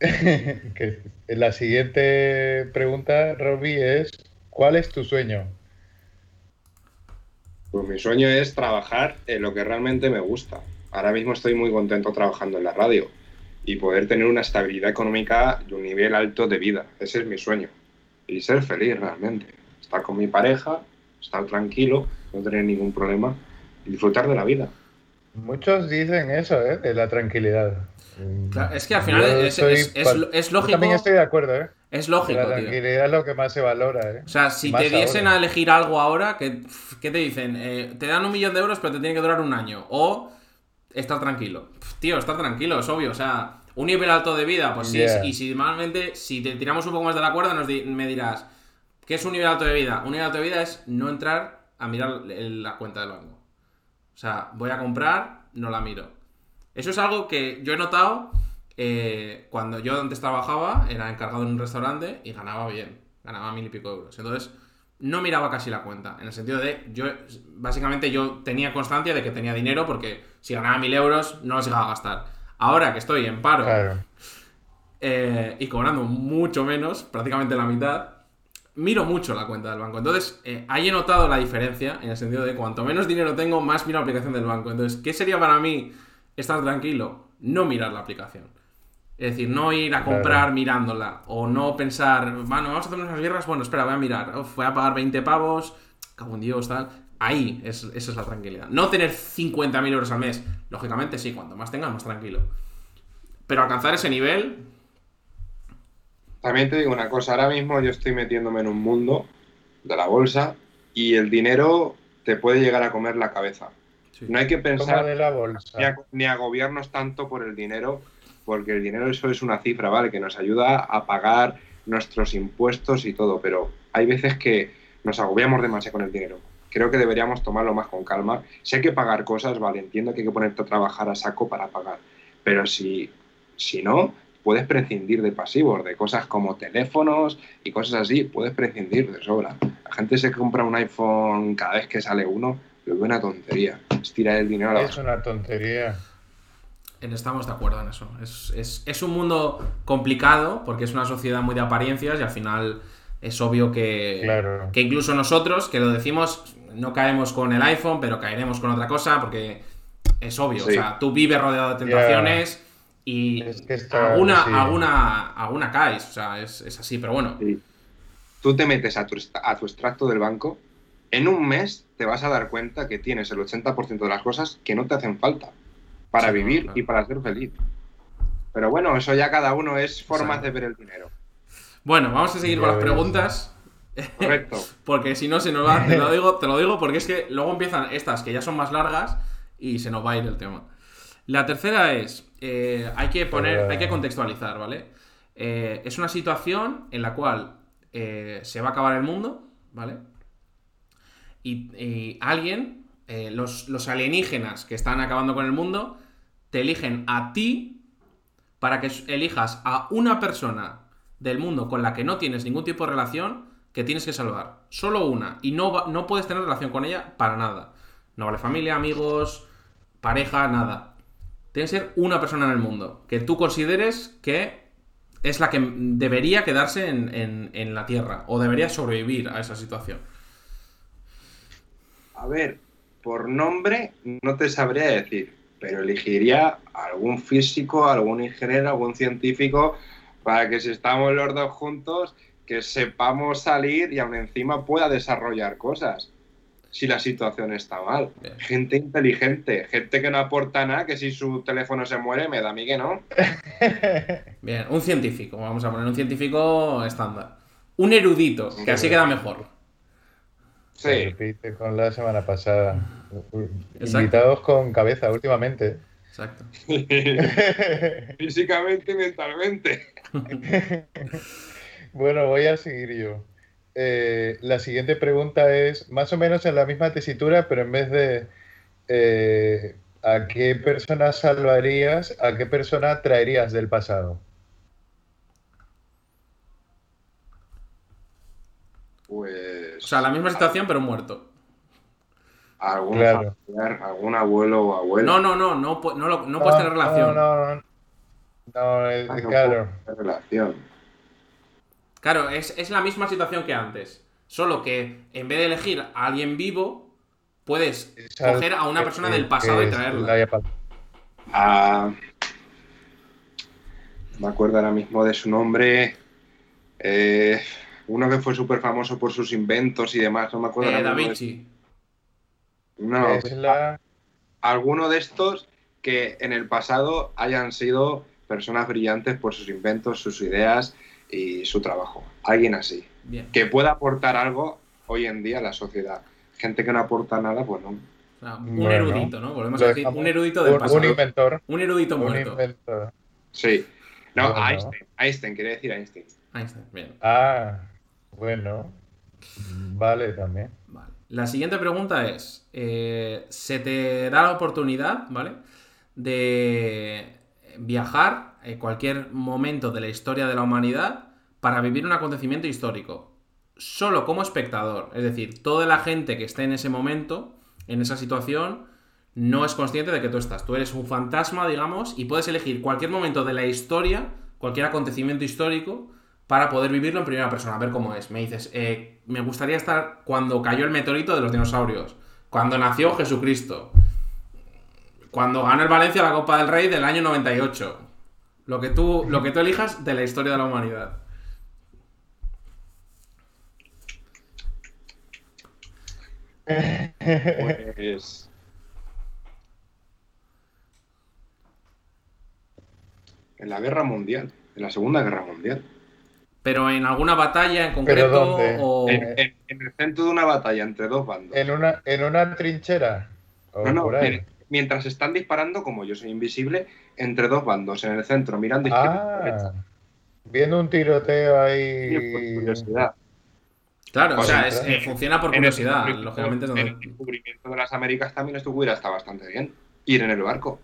la siguiente pregunta, Robbie, es ¿cuál es tu sueño? Pues mi sueño es trabajar en lo que realmente me gusta. Ahora mismo estoy muy contento trabajando en la radio y poder tener una estabilidad económica y un nivel alto de vida. Ese es mi sueño. Y ser feliz realmente. Estar con mi pareja, estar tranquilo, no tener ningún problema y disfrutar de la vida. Muchos dicen eso, ¿eh? De la tranquilidad es que al final es, lógico. también estoy de acuerdo, ¿eh? Es lógico. La tranquilidad es lo que más se valora, ¿eh? O sea, si te diesen a elegir algo ahora, ¿qué, te dicen? Eh, te dan un millón de euros, pero te tiene que durar un año. O estar tranquilo. tío, estar tranquilo, es obvio. O sea, un nivel alto de vida, pues sí. Y si normalmente, si te tiramos un poco más de la cuerda, nos me dirás, ¿qué es un nivel alto de vida? Un nivel alto de vida es no entrar a mirar la cuenta del banco. O sea, voy a comprar, no la miro. Eso es algo que yo he notado eh, cuando yo antes trabajaba, era encargado en un restaurante y ganaba bien, ganaba mil y pico euros. Entonces, no miraba casi la cuenta, en el sentido de, yo, básicamente yo tenía constancia de que tenía dinero porque si ganaba mil euros no los iba a gastar. Ahora que estoy en paro eh, y cobrando mucho menos, prácticamente la mitad, miro mucho la cuenta del banco. Entonces, eh, ahí he notado la diferencia en el sentido de cuanto menos dinero tengo, más miro la aplicación del banco. Entonces, ¿qué sería para mí estar tranquilo? No mirar la aplicación. Es decir, no ir a comprar mirándola. O no pensar, bueno, vamos a hacer unas guerras, bueno, espera, voy a mirar. voy a pagar 20 pavos, cago en Dios, tal. Ahí, es, esa es la tranquilidad. No tener 50.000 euros al mes. Lógicamente sí, cuanto más tengas, más tranquilo. Pero alcanzar ese nivel... También te digo una cosa, ahora mismo yo estoy metiéndome en un mundo de la bolsa y el dinero te puede llegar a comer la cabeza. No hay que pensar Ni, a, gobiernos tanto por el dinero, porque el dinero eso es una cifra, ¿vale? Que nos ayuda a pagar nuestros impuestos y todo, pero hay veces que nos agobiamos demasiado con el dinero. Creo que deberíamos tomarlo más con calma. Si hay que pagar cosas, vale, entiendo que hay que ponerte a trabajar a saco para pagar, pero si, si no, puedes prescindir de pasivos, de cosas como teléfonos y cosas así, puedes prescindir de sobra. La gente se compra un iPhone cada vez que sale uno es una tontería. Es tirar el dinero a la Es una tontería. Estamos de acuerdo en eso. Es, un mundo complicado porque es una sociedad muy de apariencias y al final es obvio que, que incluso nosotros, que lo decimos, no caemos con el iPhone, pero caeremos con otra cosa porque es obvio. O sea, tú vives rodeado de tentaciones y alguna, alguna, alguna caes. O sea, es, así, pero bueno. Tú te metes a tu, a tu extracto del banco en un mes te vas a dar cuenta que tienes el 80% de las cosas que no te hacen falta para vivir y para ser feliz. Pero bueno, eso ya cada uno es formas de ver el dinero. Bueno, vamos a seguir con las preguntas. Correcto. porque si no se nos va, te lo digo, te lo digo porque es que luego empiezan estas que ya son más largas y se nos va a ir el tema. La tercera es, eh, hay que poner, hay que contextualizar, ¿vale? Eh, es una situación en la cual eh, se va a acabar el mundo, ¿vale? Y, alguien, eh, los, alienígenas que están acabando con el mundo, te eligen a ti para que elijas a una persona del mundo con la que no tienes ningún tipo de relación que tienes que salvar. Solo una. Y no, no puedes tener relación con ella para nada. No vale familia, amigos, pareja, nada. Tiene que ser una persona en el mundo que tú consideres que es la que debería quedarse en la Tierra o debería sobrevivir a esa situación. A ver, por nombre no te sabría decir, pero elegiría algún físico, algún ingeniero, algún científico para que si estamos los dos juntos, que sepamos salir y aún encima pueda desarrollar cosas. Si la situación está mal. Bien. Gente inteligente, gente que no aporta nada, que si su teléfono se muere, me da a mí que no. Bien, un científico, vamos a poner un científico estándar. Un erudito, que así queda mejor. Se Sí, repite con la semana pasada. Exacto. Invitados con cabeza últimamente. Exacto. físicamente y mentalmente. Bueno, voy a seguir yo. Eh, la siguiente pregunta es más o menos en la misma tesitura, pero en vez de eh, ¿a qué persona salvarías? ¿A qué persona traerías del pasado? Pues O sea, la misma situación, pero muerto. algún Claro. familiar, algún abuelo o abuela. No, no, no, no, no, lo- no puedes tener relación. No, no, no. No, eh, no claro. relación. Claro, es, es la misma situación que antes. Solo que en vez de elegir a alguien vivo, puedes Es coger a una persona que- del pasado y es traerla. Ah, me acuerdo ahora mismo de su nombre. Eh, uno que fue súper famoso por sus inventos y demás. No me acuerdo Eh, Da mismo de- Vinci. No, Es la... alguno de estos que en el pasado hayan sido personas brillantes por sus inventos, sus ideas y su trabajo. Alguien así. Bien. Que pueda aportar algo hoy en día a la sociedad. Gente que no aporta nada, pues no. O sea, un Bueno, erudito, ¿no? Volvemos a decir, un erudito del un, pasado. un inventor. Un erudito Un muerto. inventor. Sí. No, Bueno. Einstein. Einstein, quería decir Einstein. Einstein, bien. Ah, bueno. Vale, también. Vale. La siguiente pregunta es: eh, ¿se te da la oportunidad, ¿vale? De viajar en cualquier momento de la historia de la humanidad para vivir un acontecimiento histórico. Solo como espectador. Es decir, toda la gente que esté en ese momento, en esa situación, no es consciente de que tú estás. Tú eres un fantasma, digamos, y puedes elegir cualquier momento de la historia, cualquier acontecimiento histórico, para poder vivirlo en primera persona, a ver cómo es. Me dices, eh, me gustaría estar cuando cayó el meteorito de los dinosaurios, cuando nació Jesucristo, cuando ganó el Valencia la Copa del Rey del año 98. Lo que tú, lo que tú elijas de la historia de la humanidad. Pues. En la guerra mundial, en la segunda guerra mundial. Pero en alguna batalla en concreto dónde? o... En, en- en el centro de una batalla entre dos bandos. ¿En una, en una trinchera? ¿O No, no, por ahí? en- mientras están disparando, como yo soy invisible, entre dos bandos, en el centro, mirando izquierda y derecha. Ah, viendo un tiroteo Sí, por ahí. curiosidad. Claro, o sea, es- eh, funciona por el curiosidad, lógicamente. es En donde- el descubrimiento de las Américas también esto hubiera estado bastante bien. Ir en el barco.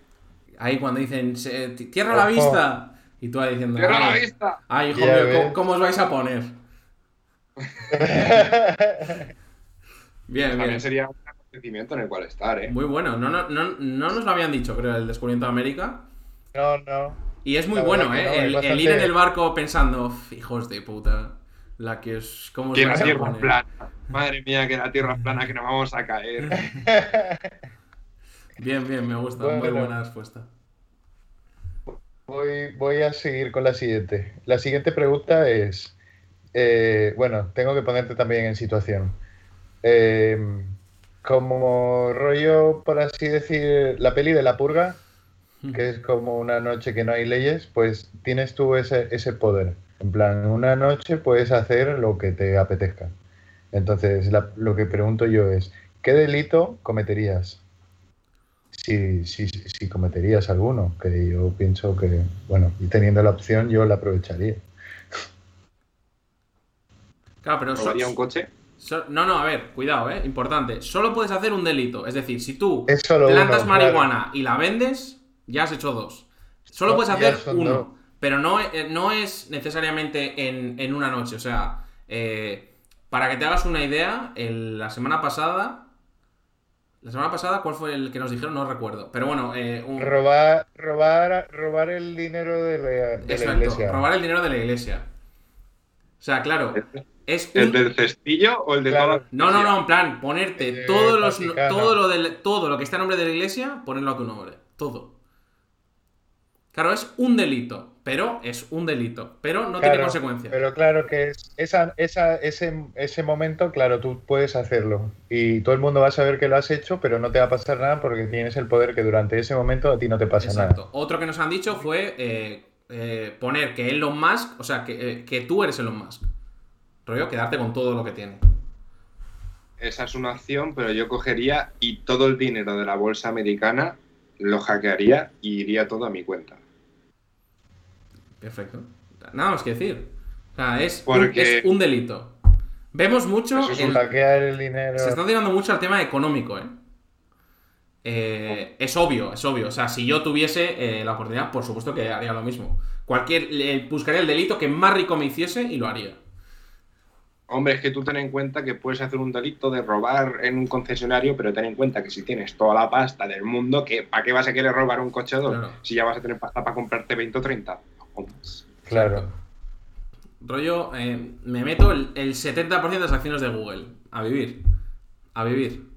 Ahí cuando dicen, "Se- tierra a la Ojo. vista. Y tú ahí diciendo, ¡Cierra la "Ay, vista! Ay, hijo Ya mío. ¿cómo, cómo os vais a poner? Bien, bien. También sería un acontecimiento en el cual estar, ¿eh? Muy bueno. No, no, no, no nos lo habían dicho, creo, el descubrimiento de América. no, no. Y es muy bueno, ¿eh? no, es el, ir en el barco pensando, "Uf, hijos de puta, la que os... ¿Cómo os Que la vais a tierra es poner?". plana. Madre mía, que la tierra es plana, que nos vamos a caer. Bien, bien, me gusta. Muy buena respuesta. Voy, voy a seguir con la siguiente. La siguiente pregunta es, eh, bueno, tengo que ponerte también en situación. Eh, como rollo, por así decir, la peli de la purga, que es como una noche que no hay leyes, pues tienes tú ese, ese poder. En plan, una noche puedes hacer lo que te apetezca. Entonces, la- lo que pregunto yo es, ¿qué delito cometerías? Si, si, si cometerías alguno, que yo pienso que, bueno, y teniendo la opción, yo la aprovecharía. Claro, pero... so- ¿Robaría un coche? so- no, no, a ver, cuidado, ¿eh? Importante. Solo puedes hacer un delito. Es decir, si tú plantas uno, marihuana y la vendes, ya has hecho dos. Solo No, puedes hacer uno. dos. Pero no, eh, no es necesariamente en, en una noche. O sea, eh, para que te hagas una idea, el- la semana pasada. La semana pasada, ¿cuál fue el que nos dijeron? No recuerdo. Pero bueno, eh, un- Robar, robar, robar el dinero de la, de la Exacto, iglesia. robar el dinero de la iglesia. O sea, claro, es ¿El un- del cestillo o el de Claro. toda- No, no, no, en plan, ponerte Eh, todos los, todo, lo del, todo lo que está a nombre de la iglesia, ponerlo a tu nombre. Todo. Claro, es un delito, pero es un delito, pero no tiene consecuencias. Pero claro que es, esa, esa, ese, ese momento, claro, tú puedes hacerlo. Y todo el mundo va a saber que lo has hecho, pero no te va a pasar nada porque tienes el poder que durante ese momento a ti no te pasa Exacto. nada. Otro que nos han dicho fue eh, eh, poner que Elon Musk, o sea, que, eh, que tú eres Elon Musk. Rollo, quedarte con todo lo que tiene. Esa es una opción, pero yo cogería y todo el dinero de la bolsa americana lo hackearía y iría todo a mi cuenta. Perfecto. Nada más que decir. O sea, es, Porque- un, es un delito. Vemos mucho. Eso es el- Hackear el dinero. Se está tirando mucho al tema económico, ¿eh? Eh, es obvio, es obvio. O sea, si yo tuviese eh, la oportunidad, por supuesto que haría lo mismo. Cualquier, buscaría el delito que más rico me hiciese y lo haría. Hombre, es que tú ten en cuenta que puedes hacer un delito de robar en un concesionario, pero ten en cuenta que si tienes toda la pasta del mundo, que ¿para qué vas a querer robar un coche o dos? Claro. Si ya vas a tener pasta para comprarte 20 o 30 Claro. Rollo, eh, me meto el, el 70% de las acciones de Google. A vivir. A vivir.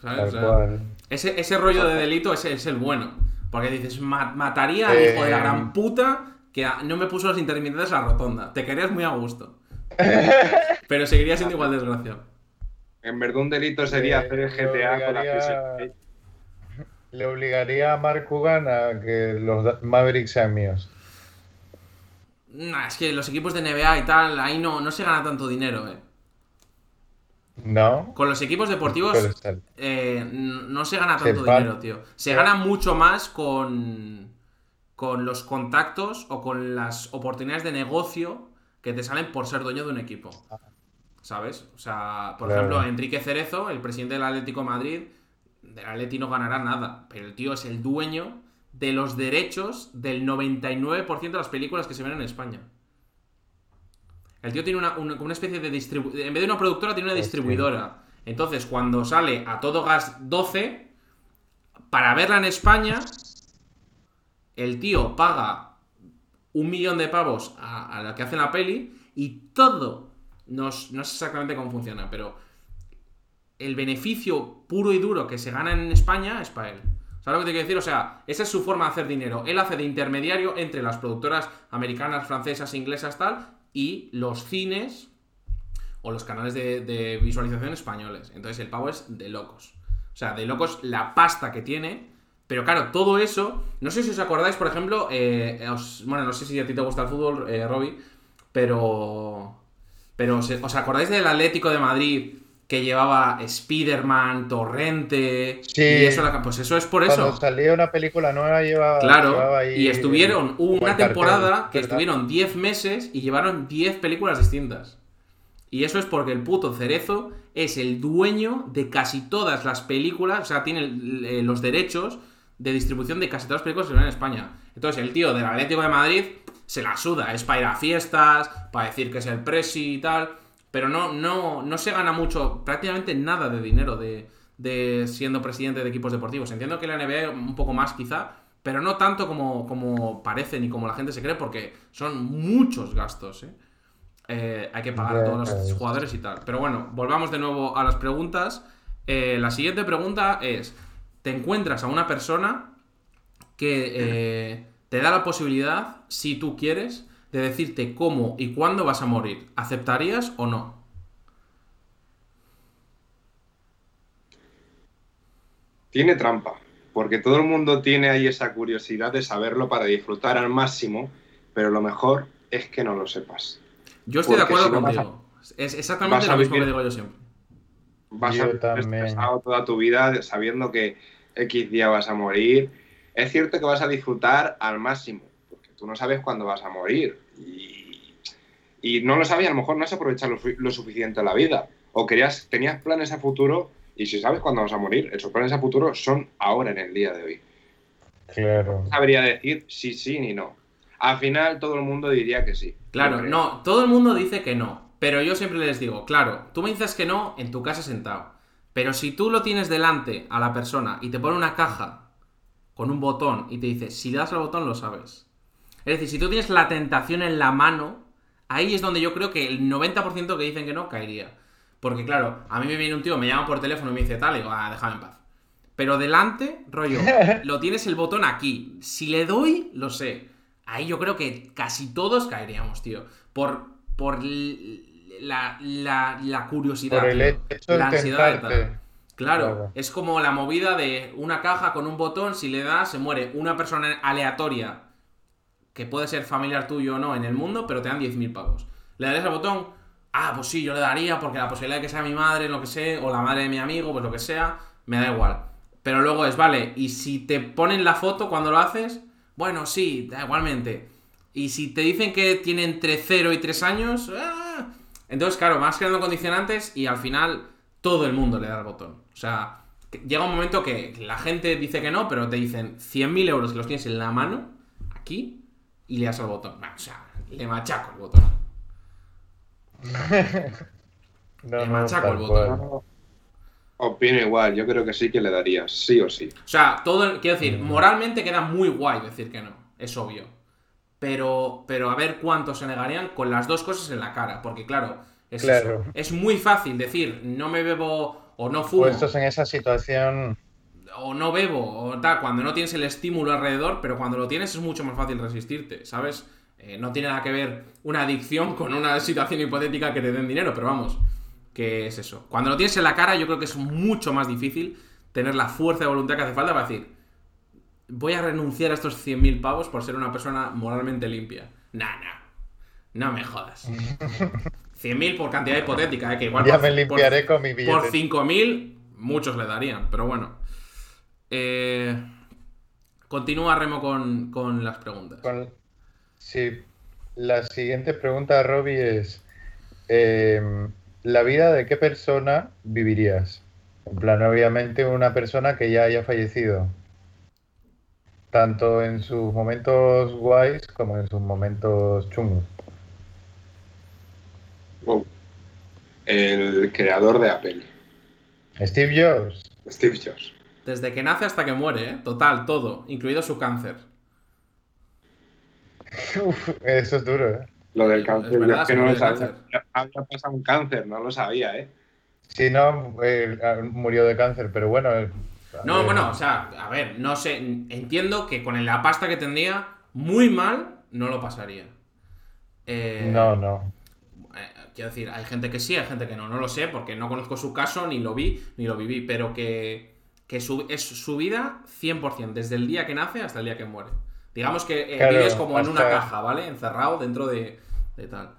¿Sabes? Tal O sea, cual. ese, ese rollo de delito es, es el bueno. Porque dices, "Ma- mataría al hijo de la Eh. gran puta que a- no me puso los intermitentes a la rotonda. Te quedarías muy a gusto. Pero seguiría siendo igual desgraciado. En verdad, un delito sería Eh, hacer GTA con la. Le obligaría a Mark Cuban a que los Mavericks sean míos. Nah, es que los equipos de NBA y tal, ahí no, no se gana tanto dinero, eh. ¿No? Con los equipos deportivos eh, no se gana tanto dinero, tío. Se gana mucho más con, con los contactos o con las oportunidades de negocio que te salen por ser dueño de un equipo. ¿Sabes? O sea, por Claro. ejemplo, Enrique Cerezo, el presidente del Atlético de Madrid, del Atleti no ganará nada, pero el tío es el dueño de los derechos del 99% de las películas que se ven en España. El tío tiene una, una- como una especie de distribuidora. En vez de una productora, tiene una distribuidora. Entonces, cuando sale a todo gas 12, para verla en España, el tío paga un millón de pavos a, a la que hace la peli y todo. No sé exactamente cómo funciona, pero el beneficio puro y duro que se gana en España es para él. ¿Sabes lo que te quiero decir? O sea, esa es su forma de hacer dinero. Él hace de intermediario entre las productoras americanas, francesas, inglesas, tal, y los cines o los canales de, visualización españoles. Entonces el pavo es de locos. O sea, de locos la pasta que tiene. Pero claro, todo eso. No sé si os acordáis, por ejemplo. eh, bueno, no sé si a ti te gusta el fútbol, eh. Pero. Pero ¿os, os acordáis del Atlético de Madrid que llevaba Spider-Man, Torrente? Sí. Y eso, pues eso es por Cuando eso. salía una película nueva llevaba, Claro, llevaba ahí y estuvieron, una cartel, temporada que ¿verdad? estuvieron 10 meses y llevaron 10 películas distintas. Y eso es porque el puto Cerezo es el dueño de casi todas las películas, o sea, tiene eh, los derechos de distribución de casi todas las películas que se ven en España. Entonces, el tío del Atlético de Madrid se la suda, es para ir a fiestas, para decir que es el presi y tal, pero no, no, no se gana mucho, prácticamente nada de dinero de, de siendo presidente de equipos deportivos. Entiendo que la NBA un poco más quizá, pero no tanto como, como parece ni como la gente se cree, porque son muchos gastos, ¿eh? Eh, hay que pagar a todos los jugadores y tal. Pero bueno, volvamos de nuevo a las preguntas. Eh, la siguiente pregunta es, ¿te encuentras a una persona que eh, te da la posibilidad, si tú quieres, de decirte cómo y cuándo vas a morir? ¿Aceptarías o no? Tiene trampa, porque todo el mundo tiene ahí esa curiosidad de saberlo para disfrutar al máximo, pero lo mejor es que no lo sepas. Yo estoy de acuerdo si a- contigo. Es exactamente lo mismo que digo yo siempre. Vas Yo a vivir estresado toda tu vida sabiendo que X día vas a morir. Es cierto que vas a disfrutar al máximo, tú no sabes cuándo vas a morir. Y, y no lo sabes, a lo mejor no has aprovechado lo, lo suficiente la vida. O querías, tenías planes a futuro y si sabes cuándo vas a morir, esos planes a futuro son ahora en el día de hoy. Claro. No sabría decir sí, sí ni no. Al final todo el mundo diría que sí. Claro, no, todo el mundo dice que no. Pero yo siempre les digo, claro, tú me dices que no en tu casa sentado. Pero si tú lo tienes delante a la persona y te pone una caja con un botón y te dice, si le das al botón lo sabes. Es decir, si tú tienes la tentación en la mano, ahí es donde yo creo que el 90% que dicen que no caería. Porque claro, a mí me viene un tío, me llama por teléfono y me dice tal, y digo, ah, déjame en paz. Pero delante, rollo, lo tienes el botón aquí. Si le doy, lo sé. Ahí yo creo que casi todos caeríamos, tío. Por, por la, la, la curiosidad. Por el hecho de la ansiedad. tentarte. tal. Claro, Claro. es como la movida de una caja con un botón, si le das, se muere una persona aleatoria, que puede ser familiar tuyo o no en el mundo, pero te dan 10.000 pavos. Le darías al botón, ah, pues sí, yo le daría, porque la posibilidad de que sea mi madre, lo que sea, o la madre de mi amigo, pues lo que sea, me da igual. Pero luego es, vale, y si te ponen la foto cuando lo haces, bueno, sí, da igualmente. Y si te dicen que tiene entre 0 y 3 años, ¡ah! entonces, claro, vas creando condicionantes y al final todo el mundo le da el botón. O sea, llega un momento que la gente dice que no, pero te dicen 100.000 euros que los tienes en la mano, aquí, y le das al botón. O sea, le machaco el botón. No, Le machaco el botón. cual. Opino igual, yo creo que sí que le daría, sí o sí. O sea, todo, quiero Mm. decir, moralmente queda muy guay decir que no, es obvio. Pero, pero a ver cuántos se negarían con las dos cosas en la cara, porque claro, es, Claro. eso. es muy fácil decir no me bebo o no fumo Puestos en esa situación, o no bebo o tal, cuando no tienes el estímulo alrededor, pero cuando lo tienes es mucho más fácil resistirte, ¿sabes? Eh, no tiene nada que ver una adicción con una situación hipotética que te den dinero, pero vamos, que es eso. Cuando lo tienes en la cara, yo creo que es mucho más difícil tener la fuerza de voluntad que hace falta para decir, voy a renunciar a estos 100.000 pavos por ser una persona moralmente limpia. Nah, nah, no me jodas. 100.000 por cantidad hipotética, ¿eh? que igual ya por- me por- limpiaré con mi billete. por 5.000, muchos le darían, pero bueno. Eh, continúa Remo con, con las preguntas. Con- Sí, la siguiente pregunta, Robbie, es: eh, ¿la vida de qué persona vivirías? En plan, obviamente, una persona que ya haya fallecido, tanto en sus momentos guays como en sus momentos chungos. Wow. El creador de Apple, Steve Jobs. Steve Jobs. Desde que nace hasta que muere, ¿eh? Total, todo, incluido su cáncer. Uf, eso es duro, ¿eh? Lo del cáncer, verdad, es que no lo sabía. Había pasado un cáncer, no lo sabía, ¿eh? Si no, eh, murió de cáncer, pero bueno. eh, No, ver. bueno, o sea, a ver, no sé, entiendo que con la pasta que tendría, muy mal, no lo pasaría. Eh, No, no. Eh, quiero decir, hay gente que sí, hay gente que no. No lo sé porque no conozco su caso, ni lo vi, ni lo viví. Pero que, que es su vida 100%, desde el día que nace hasta el día que muere. Digamos que eh, Claro, vives como en una caja, ¿vale? Encerrado dentro de, de tal.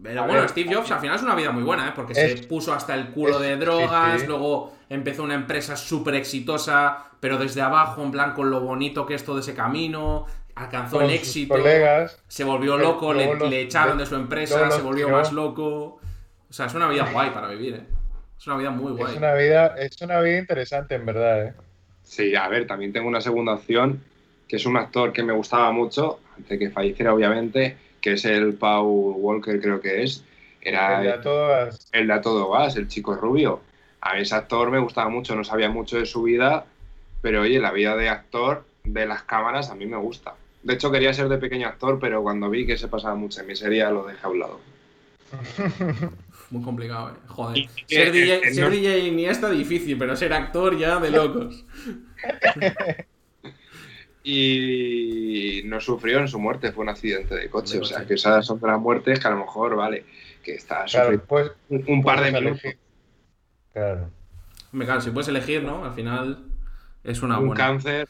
Pero A bueno, ver, Steve Jobs al final es una vida muy buena, ¿eh? Porque Es- se puso hasta el culo es- de drogas, sí. luego empezó una empresa súper exitosa, pero desde abajo, en plan con lo bonito que es todo ese camino, alcanzó Con el sus éxito. colegas. Se volvió loco, le, los- le echaron de- de su empresa, se volvió más loco. O sea, es una vida guay para vivir, ¿eh? Es una vida muy guay. Es una vida, es una vida interesante, en verdad, ¿eh? Sí, a ver, también tengo una segunda opción, que es un actor que me gustaba mucho, antes de que falleciera, obviamente, que es el Paul Walker, creo que es. Era El de a todas. el de A Todo Gas, el chico rubio. A mí ese actor me gustaba mucho, no sabía mucho de su vida, pero oye, la vida de actor de las cámaras a mí me gusta. De hecho, quería ser de pequeño actor, pero cuando vi que se pasaba mucha miseria, lo dejé a un lado. Muy complicado, ¿eh? Joder. Y- ser eh, DJ, eh, ser no- DJ Iniesta difícil, pero ser actor ya de locos. Y no sufrió en su muerte, fue un accidente de coche. De O sea, que esas son de las muertes que a lo mejor, vale, que está Claro, sufriendo pues, un, un par de minutos. elegir. Claro. Me claro, si puedes elegir, ¿no? Al final es una un buena. cáncer,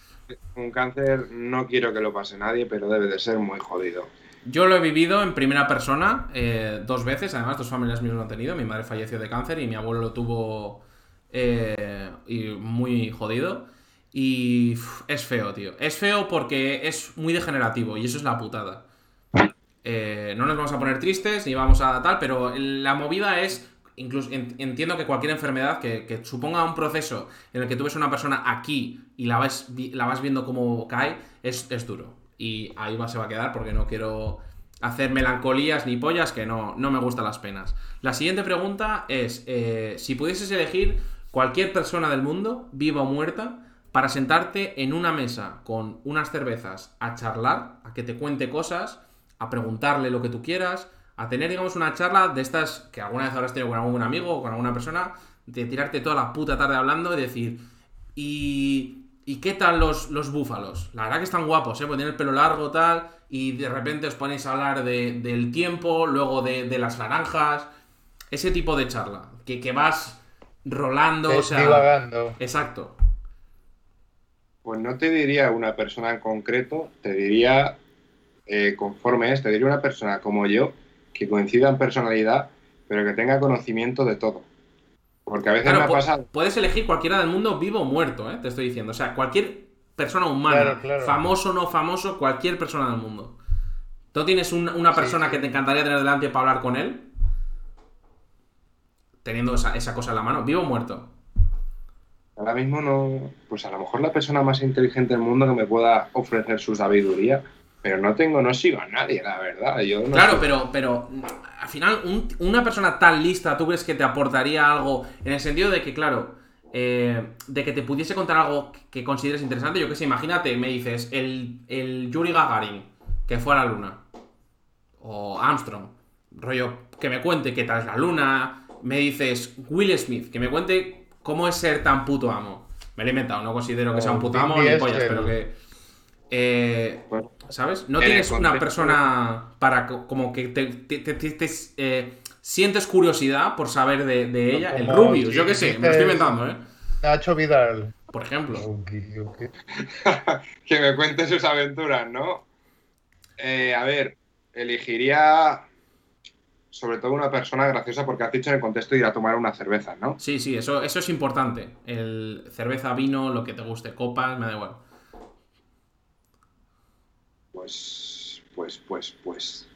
un cáncer no quiero que lo pase nadie, pero debe de ser muy jodido. Yo lo he vivido en primera persona eh, dos veces, además dos familias mías lo han tenido. Mi madre falleció de cáncer y mi abuelo lo tuvo eh, y muy jodido. Y es feo, tío. Es feo porque es muy degenerativo y eso es la putada. Eh, no nos vamos a poner tristes ni vamos a tal, pero la movida es, incluso en- entiendo que cualquier enfermedad que, suponga un proceso en el que tú ves a una persona aquí y la vas, la vas viendo cómo cae, es, es duro. Y ahí va, se va a quedar porque no quiero hacer melancolías ni pollas, que no, no me gustan las penas. La siguiente pregunta es, eh, si pudieses elegir cualquier persona del mundo, viva o muerta, para sentarte en una mesa con unas cervezas a charlar, a que te cuente cosas, a preguntarle lo que tú quieras, a tener, digamos, una charla de estas que alguna vez habrás tenido con algún amigo o con alguna persona, de tirarte toda la puta tarde hablando y decir, ¿y, ¿y qué tal los, los búfalos? La verdad que están guapos, ¿eh? Porque tienen el pelo largo, tal, y de repente os ponéis a hablar de- del tiempo, luego de, de las naranjas, ese tipo de charla, que, que vas rolando, o sea... divagando. Exacto. Pues no te diría una persona en concreto, te diría, eh, conforme es, te diría una persona como yo, que coincida en personalidad, pero que tenga conocimiento de todo. Porque a veces Claro, me ha pasado, puedes elegir cualquiera del mundo vivo o muerto, ¿eh? Te estoy diciendo. O sea, cualquier persona humana, Claro, claro. famoso o no famoso, cualquier persona del mundo. ¿Tú tienes un- una persona sí. que te encantaría tener delante para hablar con él? Teniendo esa, esa cosa en la mano, vivo o muerto. ahora mismo no, pues a lo mejor la persona más inteligente del mundo que me pueda ofrecer su sabiduría, pero no tengo, no sigo a nadie, la verdad. Yo no Claro, pero, pero al final, un- una persona tan lista, ¿tú crees que te aportaría algo? En el sentido de que, claro, eh, de que te pudiese contar algo que consideres interesante. Yo que sé, imagínate, me dices, el, el Yuri Gagarin, que fue a la luna. O Armstrong. Rollo, que me cuente qué tal es la luna. Me dices, Will Smith, que me cuente cómo es ser tan puto amo. Me lo he inventado, no considero que sea un puto amo ni pollas, pero que. eh, Bueno, ¿Sabes? No En tienes una persona para co- como que te, te- te- te- te, eh, sientes curiosidad por saber de, de ella. El Rubius, yo qué sé, me lo estoy inventando, ¿eh? Nacho Vidal. Por ejemplo. Que me cuente sus aventuras, ¿no? Eh, a ver, elegiría sobre todo una persona graciosa porque has dicho en el contexto de ir a tomar una cerveza, ¿no? Sí, sí, eso, eso es importante. El cerveza, vino, lo que te guste, copas, me da igual. Pues, pues, pues, pues.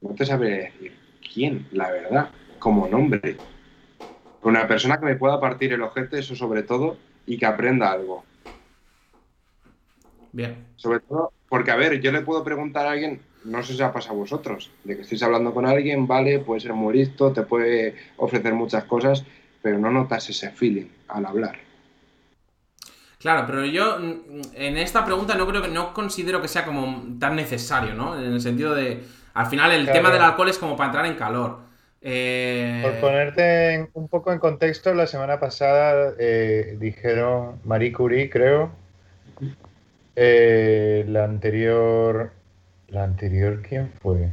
No te sabré decir quién, la verdad, como nombre. Una persona que me pueda partir el ojete, eso sobre todo, y que aprenda algo. Bien. Sobre todo, porque a ver, yo le puedo preguntar a alguien, no sé si ha pasado a vosotros, de que estéis hablando con alguien, vale, puede ser muy listo, te puede ofrecer muchas cosas, pero no notas ese feeling al hablar. Claro, pero yo mm, en esta pregunta no creo que no considero que sea como tan necesario, ¿no? En el sentido de. Al final, el Claro. tema del alcohol es como para entrar en calor. Eh, Por ponerte en- un poco en contexto, la semana pasada eh, dijeron Marie Curie, creo. Eh, la anterior. ¿La anterior quién fue?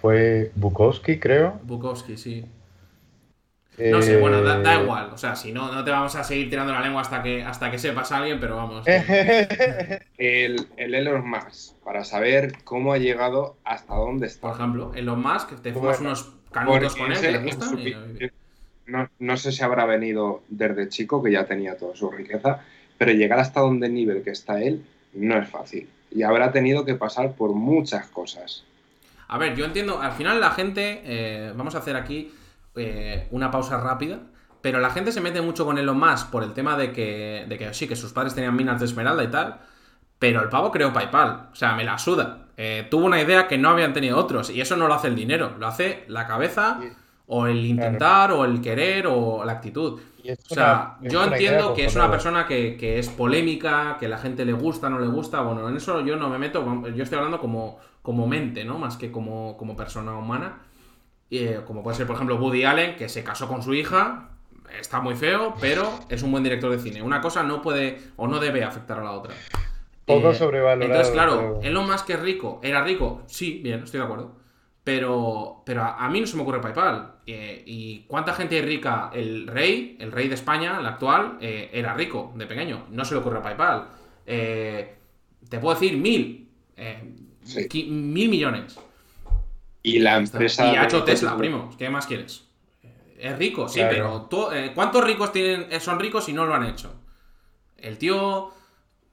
Fue Bukowski, creo. Bukowski, sí. No sé, Eh, bueno, da, da igual. O sea, si no, no te vamos a seguir tirando la lengua hasta que, hasta que sepas a alguien, pero vamos. Eh. El, el Elon Musk, para saber cómo ha llegado hasta dónde está. Por ejemplo, Elon Musk, te fumas Bueno, unos canutos con él, que le gustan. y- no, no sé si habrá venido desde chico, que ya tenía toda su riqueza, pero llegar hasta donde el nivel que está él no es fácil. Y habrá tenido que pasar por muchas cosas. A ver, yo entiendo, al final la gente, eh, vamos a hacer aquí eh, una pausa rápida, pero la gente se mete mucho con Elon Musk por el tema de que, de que sí, que sus padres tenían minas de esmeralda y tal, pero el pavo creó PayPal, o sea, me la suda. Eh, tuvo una idea que no habían tenido otros, y eso no lo hace el dinero, lo hace la cabeza, o el intentar, o el querer, o la actitud. O sea, una- yo entiendo que es una persona que, que es polémica, que la gente le gusta, no le gusta. Bueno, en eso yo no me meto. Yo estoy hablando como, como mente, ¿no? Más que como, como persona humana. Y, eh, como puede ser, por ejemplo, Woody Allen, que se casó con su hija. Está muy feo, pero es un buen director de cine. Una cosa no puede o no debe afectar a la otra. Poco sobrevalorado, Entonces, claro, pero- Elon Musk es rico. ¿Era rico? Sí, bien, estoy de acuerdo. Pero, pero a, a mí no se me ocurre PayPal. Eh, ¿Y cuánta gente rica? El rey, el rey de España, el actual, eh, era rico de pequeño. No se le ocurre PayPal. Eh, te puedo decir mil. eh, Sí. mil millones. Y la empresa. Y ha hecho Tesla, primo. ¿Qué más quieres? Eh, Es rico, sí, Claro. pero eh, ¿cuántos ricos tienen, eh, son ricos y no lo han hecho? El tío.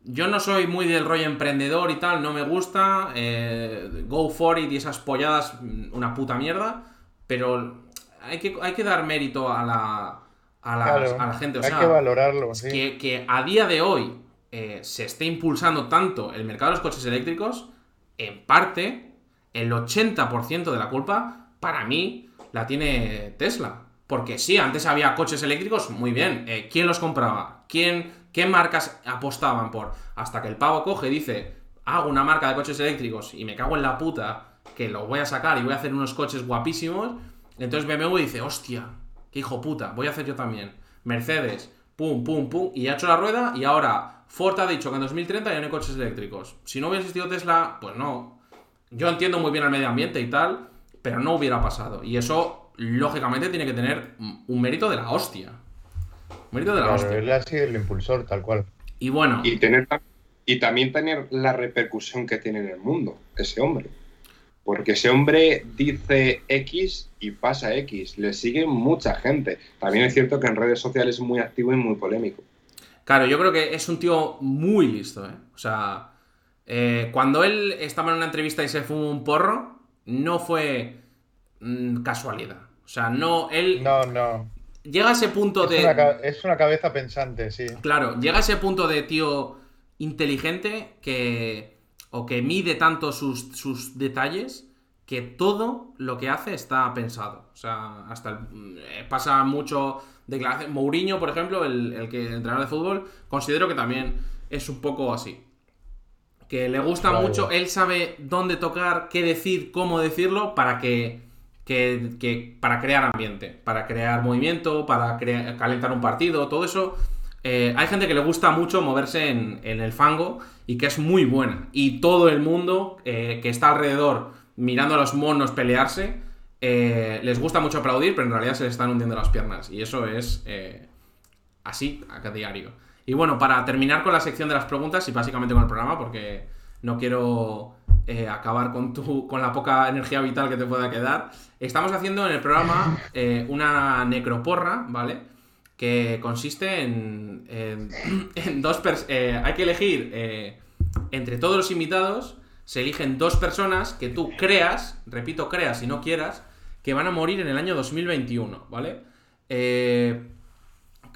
Yo no soy muy del rollo emprendedor y tal, no me gusta. eh, go for it y esas polladas, mm, una puta mierda. Pero hay que, hay que dar mérito a la, a la, Claro, a la gente. O hay sea, que valorarlo, sí. que, que a día de hoy eh, se esté impulsando tanto el mercado de los coches eléctricos, en parte el 80% de la culpa, para mí, la tiene Tesla. Porque sí, antes había coches eléctricos, muy bien. Eh, ¿Quién los compraba? ¿Quién, ¿Qué marcas apostaban por? Hasta que el pavo coge y dice, hago una marca de coches eléctricos y me cago en la puta que lo voy a sacar y voy a hacer unos coches guapísimos. Entonces BMW dice, hostia, qué hijo puta, voy a hacer yo también. Mercedes, pum, pum, pum, y ha hecho la rueda y ahora Ford ha dicho que en 2030 ya no hay coches eléctricos. Si no hubiera existido Tesla, pues no. Yo entiendo muy bien el medio ambiente y tal, pero no hubiera pasado. Y eso, lógicamente, tiene que tener un mérito de la hostia. Un mérito de la hostia. Él ha sido el impulsor, tal cual. Y bueno. Y, tener, y también tener la repercusión que tiene en el mundo, ese hombre. Porque ese hombre dice X y pasa X. Le sigue mucha gente. También es cierto que en redes sociales es muy activo y muy polémico. Claro, yo creo que es un tío muy listo, ¿eh? O sea, eh, cuando él estaba en una entrevista y se fumó un porro, no fue mm, casualidad. O sea, no, él... No, no. Llega a ese punto es de... Una, es una cabeza pensante, sí. Claro, llega a ese punto de tío inteligente que... o que mide tanto sus, sus detalles que todo lo que hace está pensado. O sea, hasta el, eh, pasa mucho declaración. Mourinho, por ejemplo, el, el que entrenador de fútbol, considero que también es un poco así. Que le gusta Vale. mucho, él sabe dónde tocar, qué decir, cómo decirlo, para que, que- que- para crear ambiente, para crear movimiento, para crea- calentar un partido, todo eso. eh, hay gente que le gusta mucho moverse en, en el fango y que es muy buena. Y todo el mundo eh, que está alrededor mirando a los monos pelearse, eh, les gusta mucho aplaudir, pero en realidad se les están hundiendo las piernas. Y eso es así a diario. Y bueno, para terminar con la sección de las preguntas y básicamente con el programa, porque no quiero eh, acabar con, tu, con la poca energía vital que te pueda quedar, estamos haciendo en el programa eh, una necroporra, ¿vale? Que consiste en, en, dos personas. hay que elegir eh, entre todos los invitados, se eligen dos personas que tú creas, repito, creas si no quieras, que van a morir en el año 2021, ¿vale? Eh,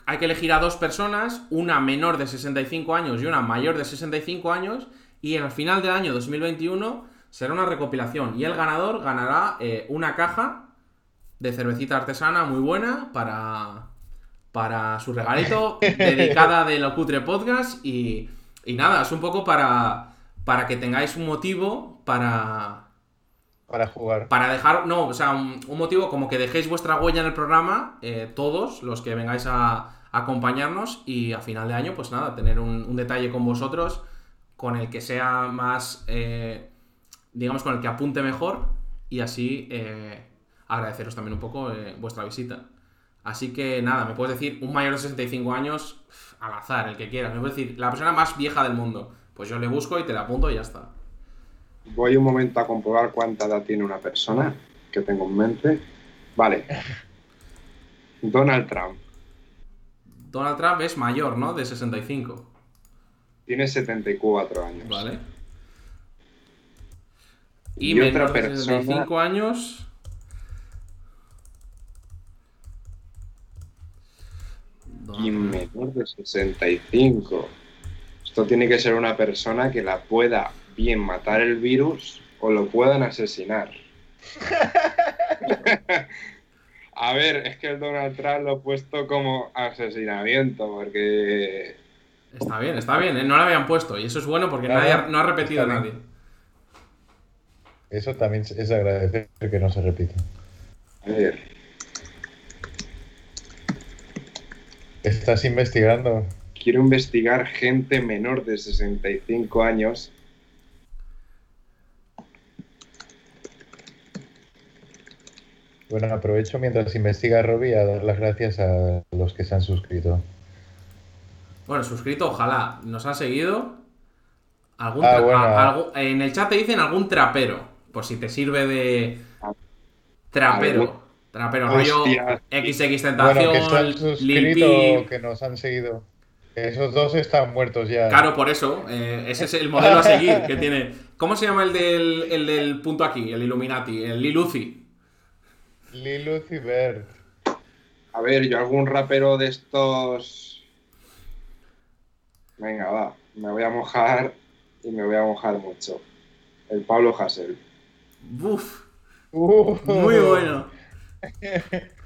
hay que elegir a dos personas, una menor de 65 años y una mayor de 65 años, y al final del año 2021 será una recopilación. Y el ganador ganará eh, una caja de cervecita artesana muy buena para, para su regalito, dedicada de Locutre Podcast. Y, y nada, es un poco para, para que tengáis un motivo para, Para jugar. para dejar, no, o sea, un, motivo como que dejéis vuestra huella en el programa, eh, todos los que vengáis a, acompañarnos y a final de año, pues nada, tener un, detalle con vosotros con el que sea más, eh, digamos, con el que apunte mejor y así eh, agradeceros también un poco vuestra visita. Así que nada, me puedes decir un mayor de 65 años al azar, el que quieras. Me puedes decir la persona más vieja del mundo. Pues yo le busco y te la apunto y ya está. Voy un momento a comprobar cuánta edad tiene una persona que tengo en mente. Vale. Donald Trump. Donald Trump es mayor, ¿no? De 65. Tiene 74 años. Vale. Y, Y menor otra de persona- 65 años. Y menor de 65. Esto tiene que ser una persona que la pueda bien matar el virus o lo puedan asesinar. A ver, es que el Donald Trump lo he puesto como asesinamiento, porque Está bien, está bien, ¿eh? no lo habían puesto. Y eso es bueno porque Claro, nadie ha- no ha repetido está nadie. Eso también es agradecer que no se repita. A ver, ¿Estás investigando? quiero investigar gente menor de 65 años. Bueno, aprovecho mientras investiga Robbie a dar las gracias a los que se han suscrito. Bueno, suscrito, ojalá. Nos han seguido. Algún Ah, bueno. a- en el chat te dicen algún trapero. Por si te sirve de. Trapero. Trapero, rollo. XX Bueno, que se Tentación, han Lil suscrito Peep. o que nos han seguido. Esos dos están muertos ya. Claro, por eso. eh, ese es el modelo a seguir que tiene. ¿Cómo se llama el del, el del punto aquí? El Illuminati, el Liluci. Lil Uzi Vert. A ver, yo algún rapero de estos. Venga, va. Me voy a mojar y me voy a mojar mucho. El Pablo Hassel. Uf, Uh, muy bueno.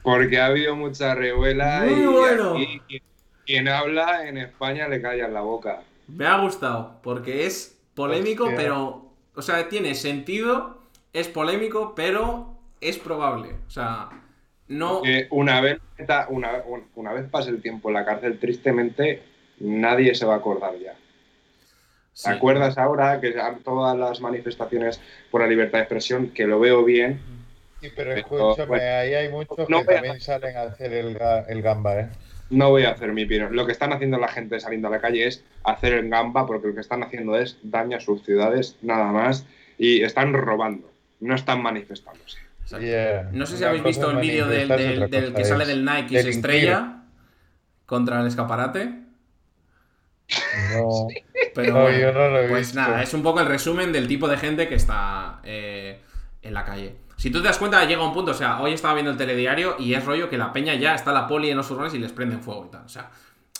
Porque ha habido mucha revuela Muy y bueno. aquí quien- quien habla en España le calla en la boca. Me ha gustado, porque es polémico, Hostia. pero. O sea, tiene sentido, es polémico, pero es probable. O sea, no. Una vez una, una vez pase el tiempo en la cárcel, tristemente, nadie se va a acordar ya. sí. ¿Te acuerdas ahora que todas las manifestaciones por la libertad de expresión, que lo veo bien, Sí, pero Pero, escúchame, bueno, ahí hay muchos no que voy a- también salen a hacer el, el gamba, ¿eh? no voy a hacer mi opinión. Lo que están haciendo la gente saliendo a la calle es hacer el gamba, porque lo que están haciendo es daño a sus ciudades, nada más, y están robando, no están manifestándose. Yeah. No sé si Una habéis visto el vídeo del, que sale del Nike y se estrella contra el escaparate. No, Pero no, bueno, yo no lo he pues visto. nada, es un poco el resumen del tipo de gente que está eh, en la calle. Si tú te das cuenta, llega un punto, o sea, hoy estaba viendo el telediario y es rollo que la peña ya está la poli en los furgones y les prenden fuego y tal. O sea,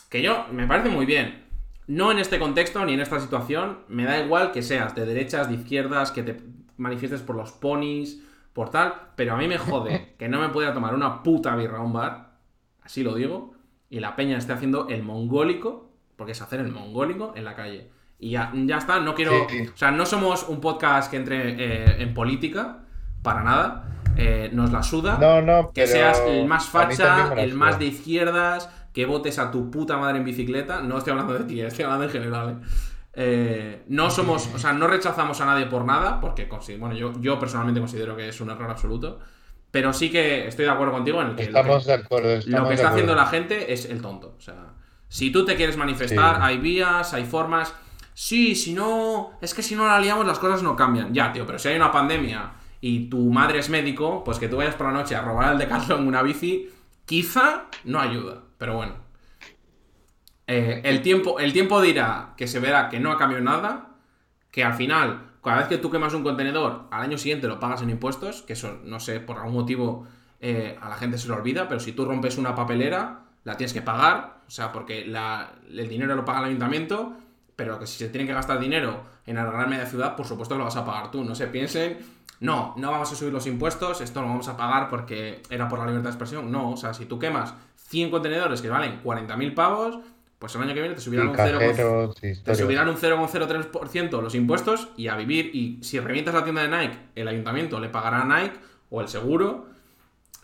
que yo, me parece muy bien. No en este contexto ni en esta situación, me da igual que seas de derechas, de izquierdas, que te manifiestes por los ponis, por tal, pero a mí me jode que no me pueda tomar una puta birra a un bar, así lo digo, y la peña esté haciendo el mongólico, porque es hacer el mongólico en la calle. Y ya, ya está, no quiero. Sí. O sea, no somos un podcast que entre eh, en política, para nada. eh, nos la suda. No, no, que seas el más facha, el más de izquierdas, que votes a tu puta madre en bicicleta. No estoy hablando de ti, estoy hablando en general. ¿eh? Eh, no somos, o sea, no rechazamos a nadie por nada, porque bueno, yo, yo personalmente considero que es un error absoluto. Pero sí que estoy de acuerdo contigo en el que lo que- Estamos de acuerdo. lo estamos que de está haciendo la gente es el tonto. O sea, si tú te quieres manifestar, Sí. hay vías, hay formas. Sí, si no. Es que si no la liamos, las cosas no cambian. Ya, tío, pero si hay una pandemia y tu madre es médico, pues que tú vayas por la noche a robar al Decathlon una bici, quizá no ayuda. Pero bueno. Eh, el, tiempo, el tiempo dirá que se verá que no ha cambiado nada, que al final, cada vez que tú quemas un contenedor, al año siguiente lo pagas en impuestos, que eso, no sé, por algún motivo eh, a la gente se lo olvida, pero si tú rompes una papelera, la tienes que pagar, o sea, porque el dinero lo paga el ayuntamiento, pero que si se tiene que gastar dinero en arreglar media ciudad, por supuesto lo vas a pagar tú, no se piensen, no, no vamos a subir los impuestos, esto lo vamos a pagar porque era por la libertad de expresión, no, o sea, si tú quemas 100 contenedores que valen 40.000 pavos, pues el año que viene te subirán un 0,5%. cajeros, Te subirán un 0,03% los impuestos y a vivir. Y si revientas la tienda de Nike, el ayuntamiento le pagará a Nike o el seguro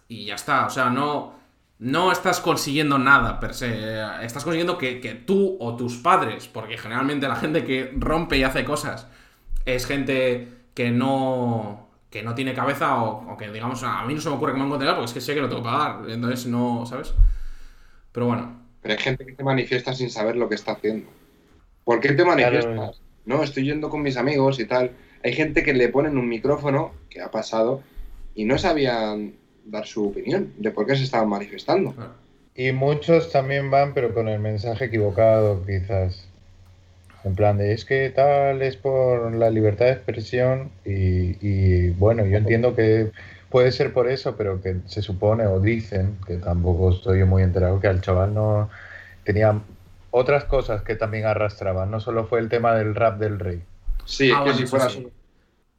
y ya está. O sea, no, no estás consiguiendo nada per se. Estás consiguiendo que, que tú o tus padres, porque generalmente la gente que rompe y hace cosas es gente que no que no tiene cabeza o, o que digamos a mí no se me ocurre que me un contenedor porque es que sé que lo tengo que pagar entonces no sabes pero bueno Pero hay gente que se manifiesta sin saber lo que está haciendo. ¿Por qué te manifiestas? Claro. No, estoy yendo con mis amigos y tal. Hay gente que le ponen un micrófono, que ha pasado, y no sabían dar su opinión de por qué se estaban manifestando. claro. Y muchos también van, pero con el mensaje equivocado, quizás. En plan de, es que tal es por la libertad de expresión y, y, bueno, yo entiendo que puede ser por eso, pero que se supone o dicen, que tampoco estoy muy enterado, que al chaval no tenía otras cosas que también arrastraban, no solo fue el tema del rap del rey. Sí, es Ah, que bueno, si fuera, sí. solo,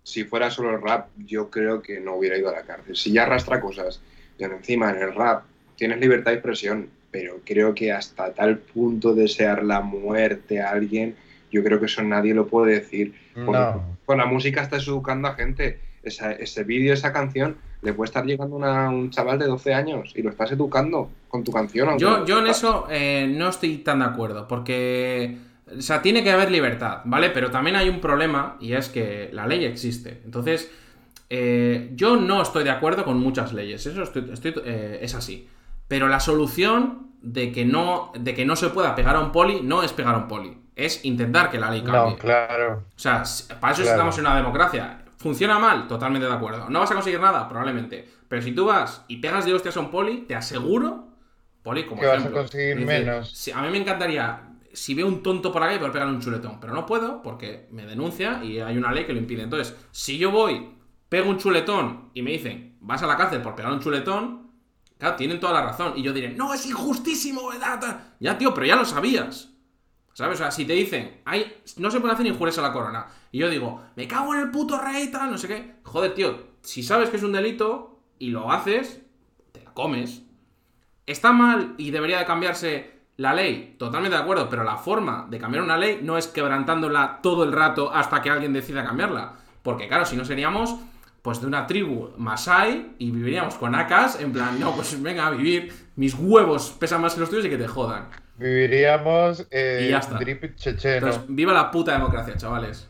si fuera solo el rap, yo creo que no hubiera ido a la cárcel. Si ya arrastra cosas, y encima en el rap tienes libertad de expresión, pero creo que hasta tal punto desear la muerte a alguien, yo creo que eso nadie lo puede decir. Porque No, Con la música estás educando a gente. Esa- ese vídeo, esa canción, le puede estar llegando una- un chaval de 12 años y lo estás educando con tu canción. aunque Yo, no yo en eso eh, no estoy tan de acuerdo, porque, o sea, tiene que haber libertad, ¿vale? Pero también hay un problema y es que la ley existe. Entonces, eh, yo no estoy de acuerdo con muchas leyes, eso estoy- estoy, eh, es así. Pero la solución de que, no, de que no se pueda pegar a un poli no es pegar a un poli, es intentar que la ley cambie. no, claro. O sea, para eso Claro. estamos en una democracia. ¿Funciona mal? Totalmente de acuerdo. ¿No vas a conseguir nada? Probablemente. Pero si tú vas y pegas de hostias a un poli, te aseguro, poli como Que vas a ejemplo. conseguir menos. si- a mí me encantaría, si veo un tonto por calle, poder pegarle un chuletón. Pero no puedo porque me denuncia y hay una ley que lo impide. Entonces, si yo voy, pego un chuletón y me dicen, vas a la cárcel por pegar un chuletón, claro, tienen toda la razón. Y yo diré, no, es injustísimo, ¿verdad? Ya, tío, pero ya lo sabías. ¿Sabes? O sea, si te dicen, Ay, no se puede hacer injurias a la corona, y yo digo, me cago en el puto rey, tal, no sé qué. Joder, tío, si sabes que es un delito y lo haces, te la comes. ¿Está mal y debería de cambiarse la ley? Totalmente de acuerdo, pero la forma de cambiar una ley no es quebrantándola todo el rato hasta que alguien decida cambiarla. Porque claro, si no seríamos pues de una tribu Masai y viviríamos con acas en plan, no, pues venga a vivir, mis huevos pesan más que los tuyos y que te jodan. Viviríamos eh, Y ya está. drip checheno. Entonces, viva la puta democracia, chavales.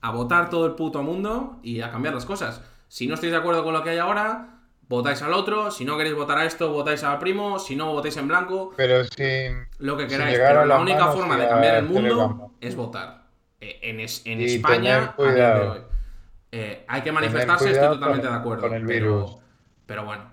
A votar todo el puto mundo y a cambiar las cosas. Si no estáis de acuerdo con lo que hay ahora, votáis al otro. Si no queréis votar a esto, votáis al primo. Si no, votáis en blanco. Pero sin. Lo que queráis. Pero la única forma de cambiar el mundo es votar. Eh, En, es- en España, a día de hoy. Eh, hay que manifestarse, estoy totalmente con- de acuerdo. con el pero- virus. Pero, bueno,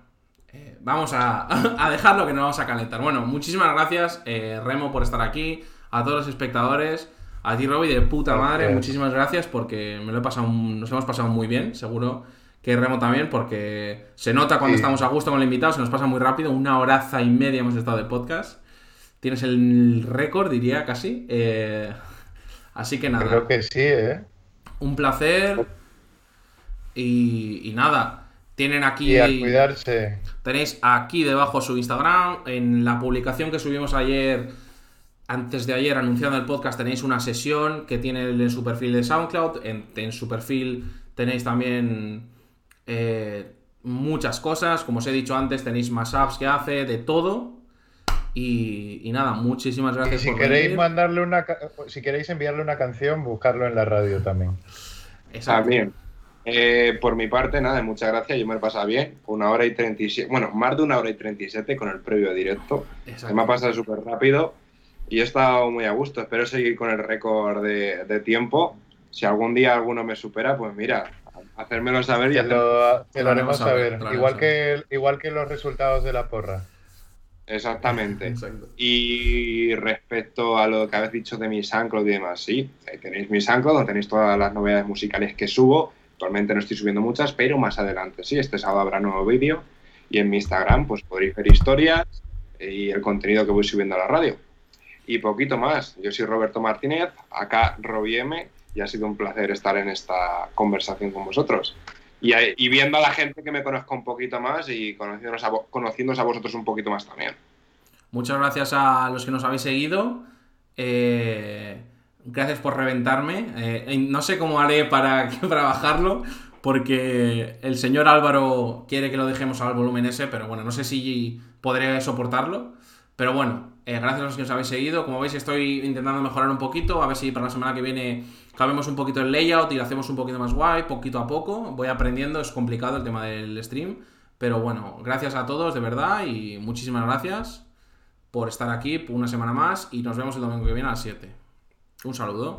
eh, vamos a, a dejarlo que no vamos a calentar. Bueno, muchísimas gracias, eh, Remo, por estar aquí. A todos los espectadores. A ti, Roby, de puta madre, Gracias. muchísimas gracias porque me lo he pasado, nos hemos pasado muy bien, seguro que Remo también, porque se nota cuando Sí. estamos a gusto con el invitado, se nos pasa muy rápido, una horaza y media hemos estado de podcast. Tienes el récord, diría casi. Eh, así que nada. Creo que sí, ¿eh? Un placer. Y, y nada, tienen aquí. Y a cuidarse. Tenéis aquí debajo su Instagram. En la publicación que subimos ayer, antes de ayer, anunciando el podcast, tenéis una sesión que tiene en su perfil de SoundCloud. En, en su perfil tenéis también eh, muchas cosas. Como os he dicho antes, tenéis más apps que hace, de todo. Y, y nada, muchísimas Y gracias si por queréis venir. mandarle una si queréis enviarle una canción, buscarlo en la radio también. Exacto. También. Eh, por mi parte, nada, muchas gracias. Yo me he pasado bien. Una hora y 37, bueno, más de una hora y 37 con el previo directo. Exacto. Se me ha pasado súper rápido y he estado muy a gusto. Espero seguir con el récord de, de tiempo. Si algún día alguno me supera, pues mira, hacérmelo saber y Te lo, te lo haremos saber, Igual que, igual que los resultados de la porra. Exactamente. Exacto. Y respecto a lo que habéis dicho de mi SoundCloud y demás, sí, ahí tenéis mi SoundCloud, donde tenéis todas las novedades musicales que subo. Actualmente no estoy subiendo muchas, pero más adelante sí, este sábado habrá nuevo vídeo. Y en mi Instagram pues podréis ver historias y el contenido que voy subiendo a la radio. Y poquito más. Yo soy Roberto Martínez, acá Robi M, y ha sido un placer estar en esta conversación con vosotros. Y, viendo a la gente que me conozca un poquito más y conociéndonos a, a vosotros un poquito más también. Muchas gracias a los que nos habéis seguido. Eh, gracias por reventarme. Eh, no sé cómo haré para, para bajarlo, porque el señor Álvaro quiere que lo dejemos al volumen ese, pero bueno, no sé si podré soportarlo. Pero bueno, eh, gracias a los que nos habéis seguido. Como veis, estoy intentando mejorar un poquito, a ver si para la semana que viene cambiamos un poquito el layout y lo hacemos un poquito más guay, poquito a poco. Voy aprendiendo, es complicado el tema del stream. Pero bueno, gracias a todos, de verdad, y muchísimas gracias por estar aquí una semana más y nos vemos el domingo que viene a las 7. Un saludo.